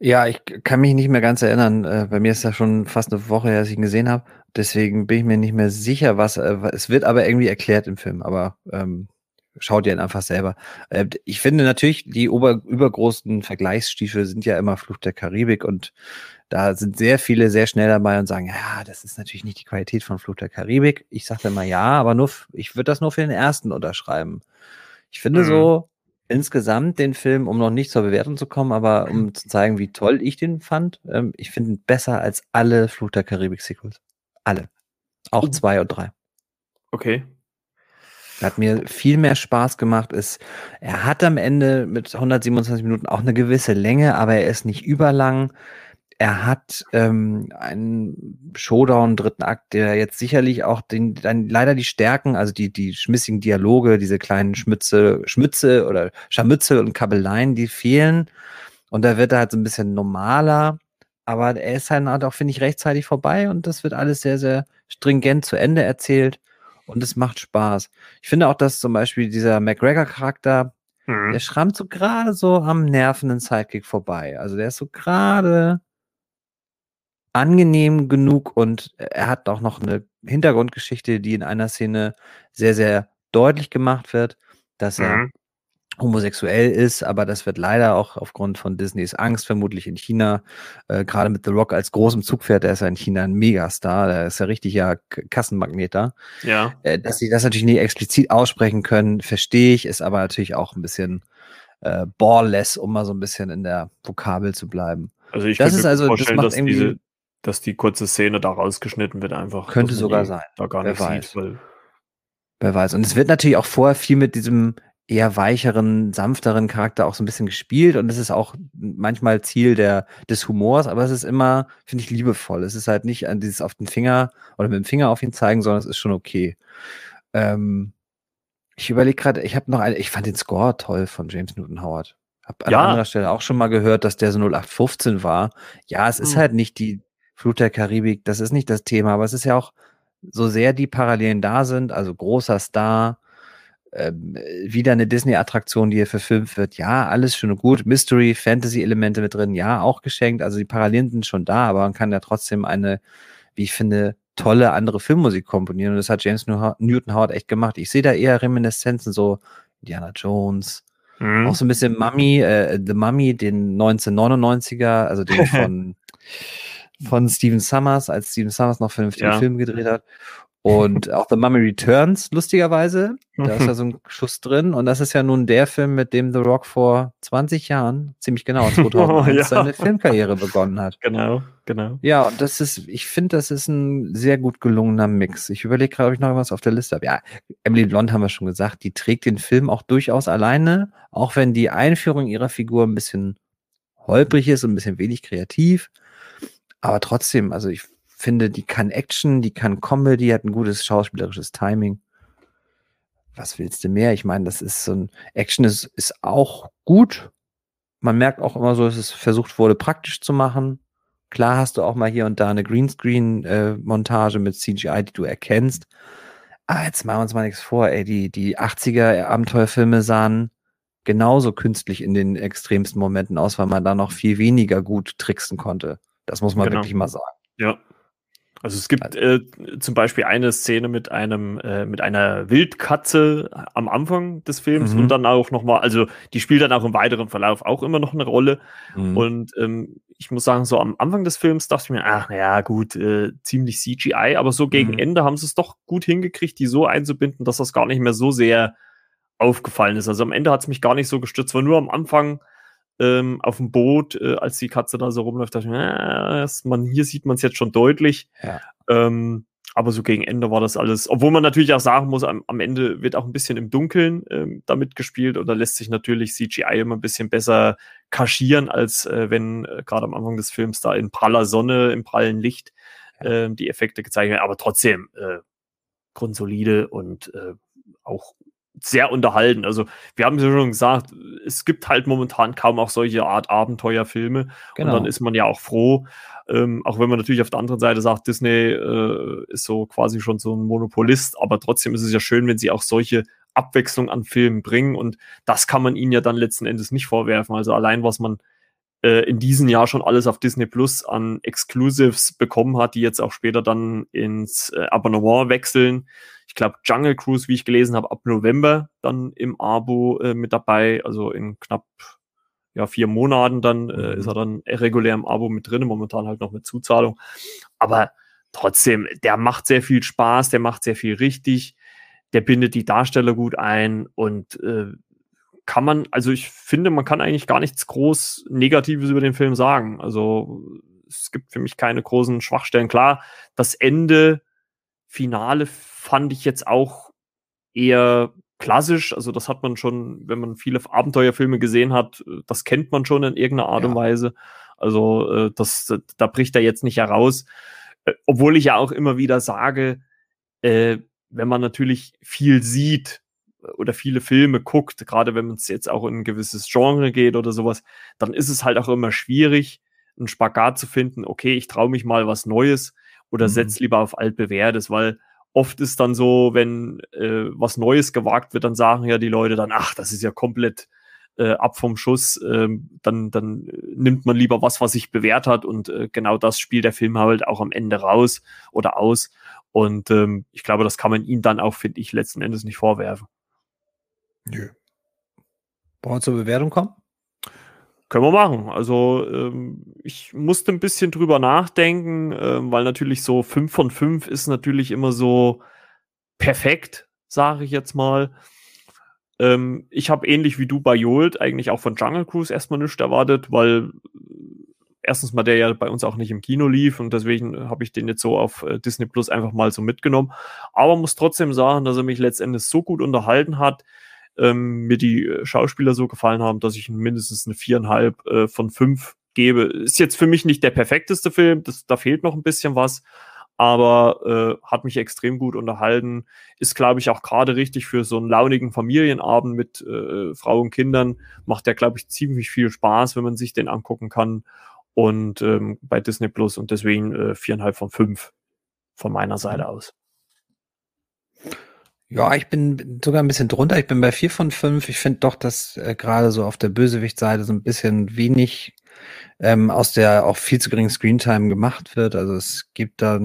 Ja, ich kann mich nicht mehr ganz erinnern. Äh, bei mir ist das schon fast eine Woche her, dass ich ihn gesehen habe. Deswegen bin ich mir nicht mehr sicher, was. Äh, es wird aber irgendwie erklärt im Film, aber ähm, schaut ihr ihn einfach selber. Äh, ich finde natürlich, die ober, übergroßen Vergleichsstiefel sind ja immer Flucht der Karibik und da sind sehr viele sehr schnell dabei und sagen, ja, das ist natürlich nicht die Qualität von Flucht der Karibik. Ich sagte immer ja, aber nur, ich würde das nur für den ersten unterschreiben. Ich finde mhm. so, insgesamt den Film, um noch nicht zur Bewertung zu kommen, aber um zu zeigen, wie toll ich den fand, ähm, ich finde ihn besser als alle Fluch der Karibik-Sequels. Alle. Auch oh. zwei und drei. Okay. Hat mir viel mehr Spaß gemacht. Ist, er hat am Ende mit 127 Minuten auch eine gewisse Länge, aber er ist nicht überlang er hat ähm, einen Showdown, dritten Akt, der jetzt sicherlich auch den, dann leider die Stärken, also die, die schmissigen Dialoge, diese kleinen Schmütze, Schmütze oder Scharmütze und Kabeleien, die fehlen. Und da wird er halt so ein bisschen normaler, aber er ist halt auch, finde ich, rechtzeitig vorbei und das wird alles sehr, sehr stringent zu Ende erzählt und es macht Spaß. Ich finde auch, dass zum Beispiel dieser McGregor-Charakter, mhm. der schrammt so gerade so am nervenden Sidekick vorbei. Also der ist so gerade angenehm genug und er hat auch noch eine Hintergrundgeschichte, die in einer Szene sehr, sehr deutlich gemacht wird, dass er mhm. homosexuell ist, aber das wird leider auch aufgrund von Disneys Angst vermutlich in China, äh, gerade mit The Rock als großem Zugpferd, der ist ja in China ein Megastar, der ist ja richtig ja Kassenmagneter. Ja. Äh, dass sie das natürlich nicht explizit aussprechen können, verstehe ich, ist aber natürlich auch ein bisschen äh, ballless, um mal so ein bisschen in der Vokabel zu bleiben. Also ich das ist also, das macht irgendwie diese, dass die kurze Szene da rausgeschnitten wird, einfach. Könnte sogar sein. Da gar Wer nicht weiß. Sieht, Wer weiß. Und es wird natürlich auch vorher viel mit diesem eher weicheren, sanfteren Charakter auch so ein bisschen gespielt und es ist auch manchmal Ziel der, des Humors, aber es ist immer, finde ich, liebevoll. Es ist halt nicht an dieses auf den Finger oder mit dem Finger auf ihn zeigen, sondern es ist schon okay. Ähm, ich überlege gerade, ich habe noch eine, ich fand den Score toll von James Newton Howard. Hab an Ja. anderer Stelle auch schon mal gehört, dass der so 0815 war. Ja, es ist Hm. halt nicht die Flut der Karibik, das ist nicht das Thema, aber es ist ja auch so sehr die Parallelen da sind, also großer Star, ähm, wieder eine Disney-Attraktion, die hier verfilmt wird. Ja, alles schön und gut. Mystery, Fantasy-Elemente mit drin, ja, auch geschenkt. Also die Parallelen sind schon da, aber man kann ja trotzdem eine, wie ich finde, tolle andere Filmmusik komponieren. Und das hat James New- Newton Howard echt gemacht. Ich sehe da eher Reminiszenzen, so Indiana Jones, Mhm. auch so ein bisschen Mummy, äh, The Mummy, den 1999er, also den von, von Steven Summers, als Steven Summers noch vernünftige Ja. Filme gedreht hat. Und auch The Mummy Returns, lustigerweise. Da ist ja so ein Schuss drin. Und das ist ja nun der Film, mit dem The Rock vor 20 Jahren, ziemlich genau, 2001, Ja. seine Filmkarriere begonnen hat. Genau, genau. Ja, und das ist, ich finde, das ist ein sehr gut gelungener Mix. Ich überlege gerade, ob ich noch irgendwas auf der Liste habe. Ja, Emily Blunt haben wir schon gesagt, die trägt den Film auch durchaus alleine, auch wenn die Einführung ihrer Figur ein bisschen holprig ist und ein bisschen wenig kreativ. Aber trotzdem, also ich finde, die kann Action, die kann Comedy, hat ein gutes schauspielerisches Timing. Was willst du mehr? Ich meine, das ist so ein Action ist, ist auch gut. Man merkt auch immer so, dass es versucht wurde, praktisch zu machen. Klar hast du auch mal hier und da eine Greenscreen-Montage mit CGI, die du erkennst. Aber jetzt machen wir uns mal nichts vor, ey. Die, die 80er-Abenteuerfilme sahen genauso künstlich in den extremsten Momenten aus, weil man da noch viel weniger gut tricksen konnte. Das muss man Genau. wirklich mal sagen. Ja. Also es gibt äh, zum Beispiel eine Szene mit einem äh, mit einer Wildkatze am Anfang des Films Mhm. und dann auch noch mal, also die spielt dann auch im weiteren Verlauf auch immer noch eine Rolle. Mhm. Und ähm, ich muss sagen, so am Anfang des Films dachte ich mir, ach naja, gut, äh, ziemlich CGI, aber so gegen Mhm. Ende haben sie es doch gut hingekriegt, die so einzubinden, dass das gar nicht mehr so sehr aufgefallen ist. Also am Ende hat es mich gar nicht so gestürzt, war nur am Anfang ähm, auf dem Boot, äh, als die Katze da so rumläuft, dachte ich mir, äh, man, hier sieht man es jetzt schon deutlich. Ja. Ähm, aber so gegen Ende war das alles, obwohl man natürlich auch sagen muss, am, am Ende wird auch ein bisschen im Dunkeln ähm, damit gespielt oder lässt sich natürlich CGI immer ein bisschen besser kaschieren, als äh, wenn äh, gerade am Anfang des Films da in praller Sonne, im prallen Licht ähm, die Effekte gezeigt werden. Aber trotzdem äh, grundsolide und äh, auch sehr unterhalten. Also wir haben es ja schon gesagt, es gibt halt momentan kaum auch solche Art Abenteuerfilme. Genau. Und dann ist man ja auch froh, ähm, auch wenn man natürlich auf der anderen Seite sagt, Disney äh, ist so quasi schon so ein Monopolist, aber trotzdem ist es ja schön, wenn sie auch solche Abwechslung an Filmen bringen und das kann man ihnen ja dann letzten Endes nicht vorwerfen. Also allein, was man äh, in diesem Jahr schon alles auf Disney Plus an Exclusives bekommen hat, die jetzt auch später dann ins äh, Abonnement wechseln. Ich glaube, Jungle Cruise, wie ich gelesen habe, ab November dann im Abo äh, mit dabei, also in knapp ja, vier Monaten dann äh, Mhm. ist er dann regulär im Abo mit drin, momentan halt noch mit Zuzahlung. Aber trotzdem, der macht sehr viel Spaß, der macht sehr viel richtig, der bindet die Darsteller gut ein und äh, kann man, also ich finde, man kann eigentlich gar nichts groß Negatives über den Film sagen. Also es gibt für mich keine großen Schwachstellen. Klar, das Ende, Finale fand ich jetzt auch eher klassisch. Also das hat man schon, wenn man viele Abenteuerfilme gesehen hat, äh, das kennt man schon in irgendeiner Art Ja. und Weise. Also äh, das, da bricht er jetzt nicht heraus. Äh, Obwohl ich ja auch immer wieder sage, äh, wenn man natürlich viel sieht äh, oder viele Filme guckt, gerade wenn es jetzt auch in ein gewisses Genre geht oder sowas, dann ist es halt auch immer schwierig, einen Spagat zu finden, okay, ich traue mich mal was Neues oder Mhm. setz lieber auf altbewährtes, weil oft ist dann so, wenn äh, was Neues gewagt wird, dann sagen ja die Leute dann, ach, das ist ja komplett äh, ab vom Schuss, ähm, dann, dann äh, nimmt man lieber was, was sich bewährt hat und äh, genau das spielt der Film halt auch am Ende raus oder aus. Und ähm, ich glaube, das kann man ihm dann auch, finde ich, letzten Endes nicht vorwerfen. Nö. Wollen wir zur Bewertung kommen? Können wir machen. Also ähm, ich musste ein bisschen drüber nachdenken, ähm, weil natürlich so 5 von 5 ist natürlich immer so perfekt, sage ich jetzt mal. Ähm, ich habe ähnlich wie du bei Jolt eigentlich auch von Jungle Cruise erstmal nichts erwartet, weil äh, erstens mal der ja bei uns auch nicht im Kino lief und deswegen habe ich den jetzt so auf äh, Disney Plus einfach mal so mitgenommen. Aber muss trotzdem sagen, dass er mich letztendlich so gut unterhalten hat, ähm, mir die äh, Schauspieler so gefallen haben, dass ich mindestens eine viereinhalb äh, von fünf gebe. Ist jetzt für mich nicht der perfekteste Film, das, da fehlt noch ein bisschen was, aber äh, hat mich extrem gut unterhalten. Ist, glaube ich, auch gerade richtig für so einen launigen Familienabend mit äh, Frau und Kindern. Macht der, glaube ich, ziemlich viel Spaß, wenn man sich den angucken kann. Und ähm, bei Disney Plus und deswegen äh, viereinhalb von fünf von meiner Seite mhm. aus. Ja, ich bin sogar ein bisschen drunter. Ich bin bei vier von fünf. Ich finde doch, dass äh, gerade so auf der Bösewicht-Seite so ein bisschen wenig ähm, aus der auch viel zu geringen Screentime gemacht wird. Also es gibt da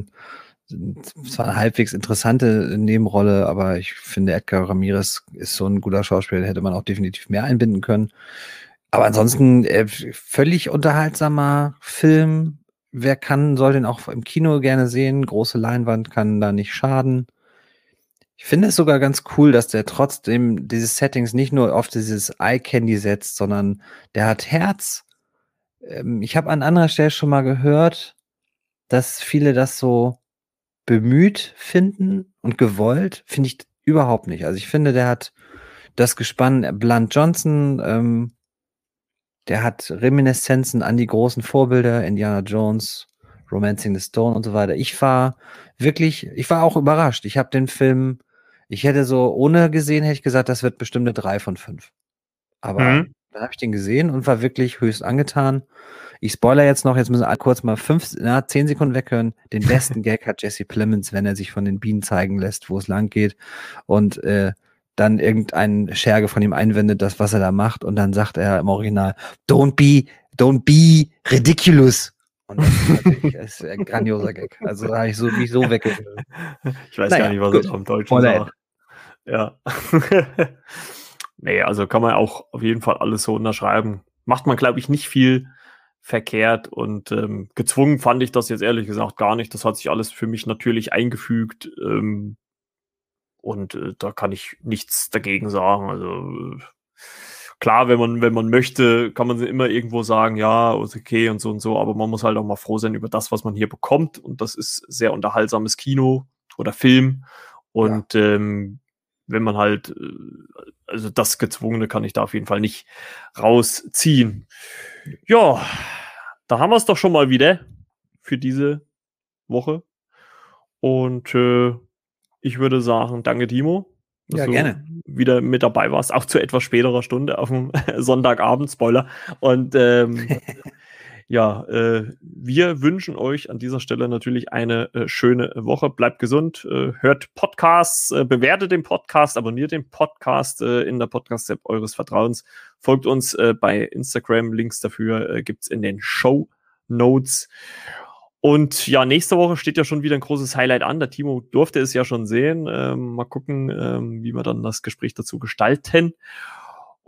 zwar eine halbwegs interessante Nebenrolle, aber ich finde, Edgar Ramirez ist so ein guter Schauspieler, hätte man auch definitiv mehr einbinden können. Aber ansonsten äh, völlig unterhaltsamer Film. Wer kann, soll den auch im Kino gerne sehen. Große Leinwand kann da nicht schaden. Ich finde es sogar ganz cool, dass der trotzdem dieses Settings nicht nur auf dieses Eye Candy setzt, sondern der hat Herz ähm, ich habe an anderer Stelle schon mal gehört, dass viele das so bemüht finden und gewollt, finde ich überhaupt nicht. Also ich finde, der hat das Gespann äh, Blunt Johnson, ähm, der hat Reminiszenzen an die großen Vorbilder, Indiana Jones, Romancing the Stone und so weiter. Ich war wirklich, ich war auch überrascht. Ich habe den Film, ich hätte so, ohne gesehen, hätte ich gesagt, das wird bestimmt eine 3 von 5. Aber mhm. Dann habe ich den gesehen und war wirklich höchst angetan. Ich spoiler jetzt noch, jetzt müssen wir kurz mal fünf, na, zehn Sekunden weghören. Den besten Gag hat Jesse Plemons, wenn er sich von den Bienen zeigen lässt, wo es lang geht. Und äh, dann irgendein Scherge von ihm einwendet, das, was er da macht. Und dann sagt er im Original, don't be, don't be ridiculous. Und das ist das ein grandioser Gag. Also da habe ich so, mich so weggehört. Ich weiß naja, gar nicht, was gut. es am Deutschen sagt. Ja. Nee, also kann man auch auf jeden Fall alles so unterschreiben. Macht man, glaube ich, nicht viel verkehrt und ähm, gezwungen fand ich das jetzt ehrlich gesagt gar nicht. Das hat sich alles für mich natürlich eingefügt ähm, und äh, da kann ich nichts dagegen sagen. Also äh, klar, wenn man wenn man möchte, kann man immer irgendwo sagen, ja, okay und so und so, aber man muss halt auch mal froh sein über das, was man hier bekommt und das ist sehr unterhaltsames Kino oder Film und ja. ähm, wenn man halt, äh, also das Gezwungene kann ich da auf jeden Fall nicht rausziehen. Ja, da haben wir es doch schon mal wieder für diese Woche. Und äh, ich würde sagen, danke Timo, dass ja, du gerne. wieder mit dabei warst, auch zu etwas späterer Stunde auf dem Sonntagabend, Spoiler. Und ähm, ja, äh, wir wünschen euch an dieser Stelle natürlich eine äh, schöne Woche. Bleibt gesund, äh, hört Podcasts, äh, bewertet den Podcast, abonniert den Podcast äh, in der Podcast-App eures Vertrauens. Folgt uns äh, bei Instagram. Links dafür äh, gibt's in den Show Notes. Und ja, nächste Woche steht ja schon wieder ein großes Highlight an. Der Timo durfte es ja schon sehen. Ähm, mal gucken, ähm, wie wir dann das Gespräch dazu gestalten.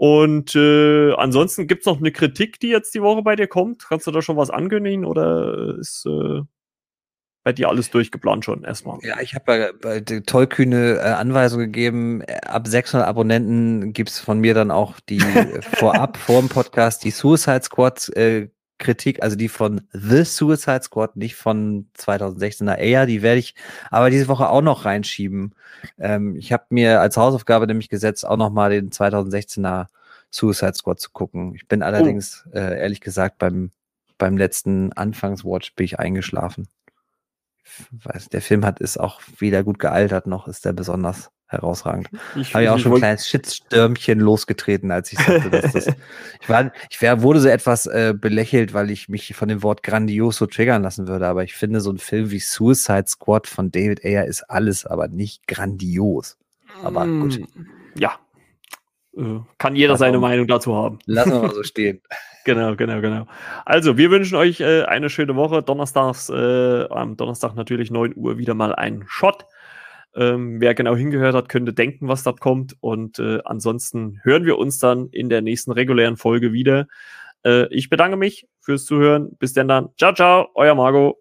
Und äh, ansonsten gibt's noch eine Kritik, die jetzt die Woche bei dir kommt. Kannst du da schon was ankündigen oder ist äh, bei dir alles durchgeplant schon erstmal? Ja, ich habe bei, bei tollkühne äh, Anweisung gegeben. Ab 600 Abonnenten gibt's von mir dann auch die äh, vorab vor dem Podcast die Suicide Squad äh, Kritik, also die von The Suicide Squad, nicht von 2016er eher, die werde ich aber diese Woche auch noch reinschieben. Ähm, ich habe mir als Hausaufgabe nämlich gesetzt, auch noch mal den 2016er Suicide Squad zu gucken. Ich bin allerdings, oh. äh, ehrlich gesagt, beim, beim letzten Anfangswatch bin ich eingeschlafen. weiß, der Film hat, ist auch weder gut gealtert, noch ist der besonders herausragend. Ich habe ja auch schon ein kleines Shitstürmchen losgetreten, als ich sagte, dass das. ich war, ich wär, wurde so etwas äh, belächelt, weil ich mich von dem Wort grandios so triggern lassen würde. Aber ich finde, so ein Film wie Suicide Squad von David Ayer ist alles, aber nicht grandios. Aber mm, gut. Ja. Äh, kann jeder seine Meinung dazu haben. Lassen wir mal so stehen. Genau, genau, genau. Also, wir wünschen euch äh, eine schöne Woche. Donnerstags, äh, am Donnerstag natürlich 9 Uhr wieder mal ein Shot. Ähm, wer genau hingehört hat, könnte denken, was da kommt. Und äh, ansonsten hören wir uns dann in der nächsten regulären Folge wieder. Äh, ich bedanke mich fürs Zuhören. Bis denn dann. Ciao, ciao, euer Margot.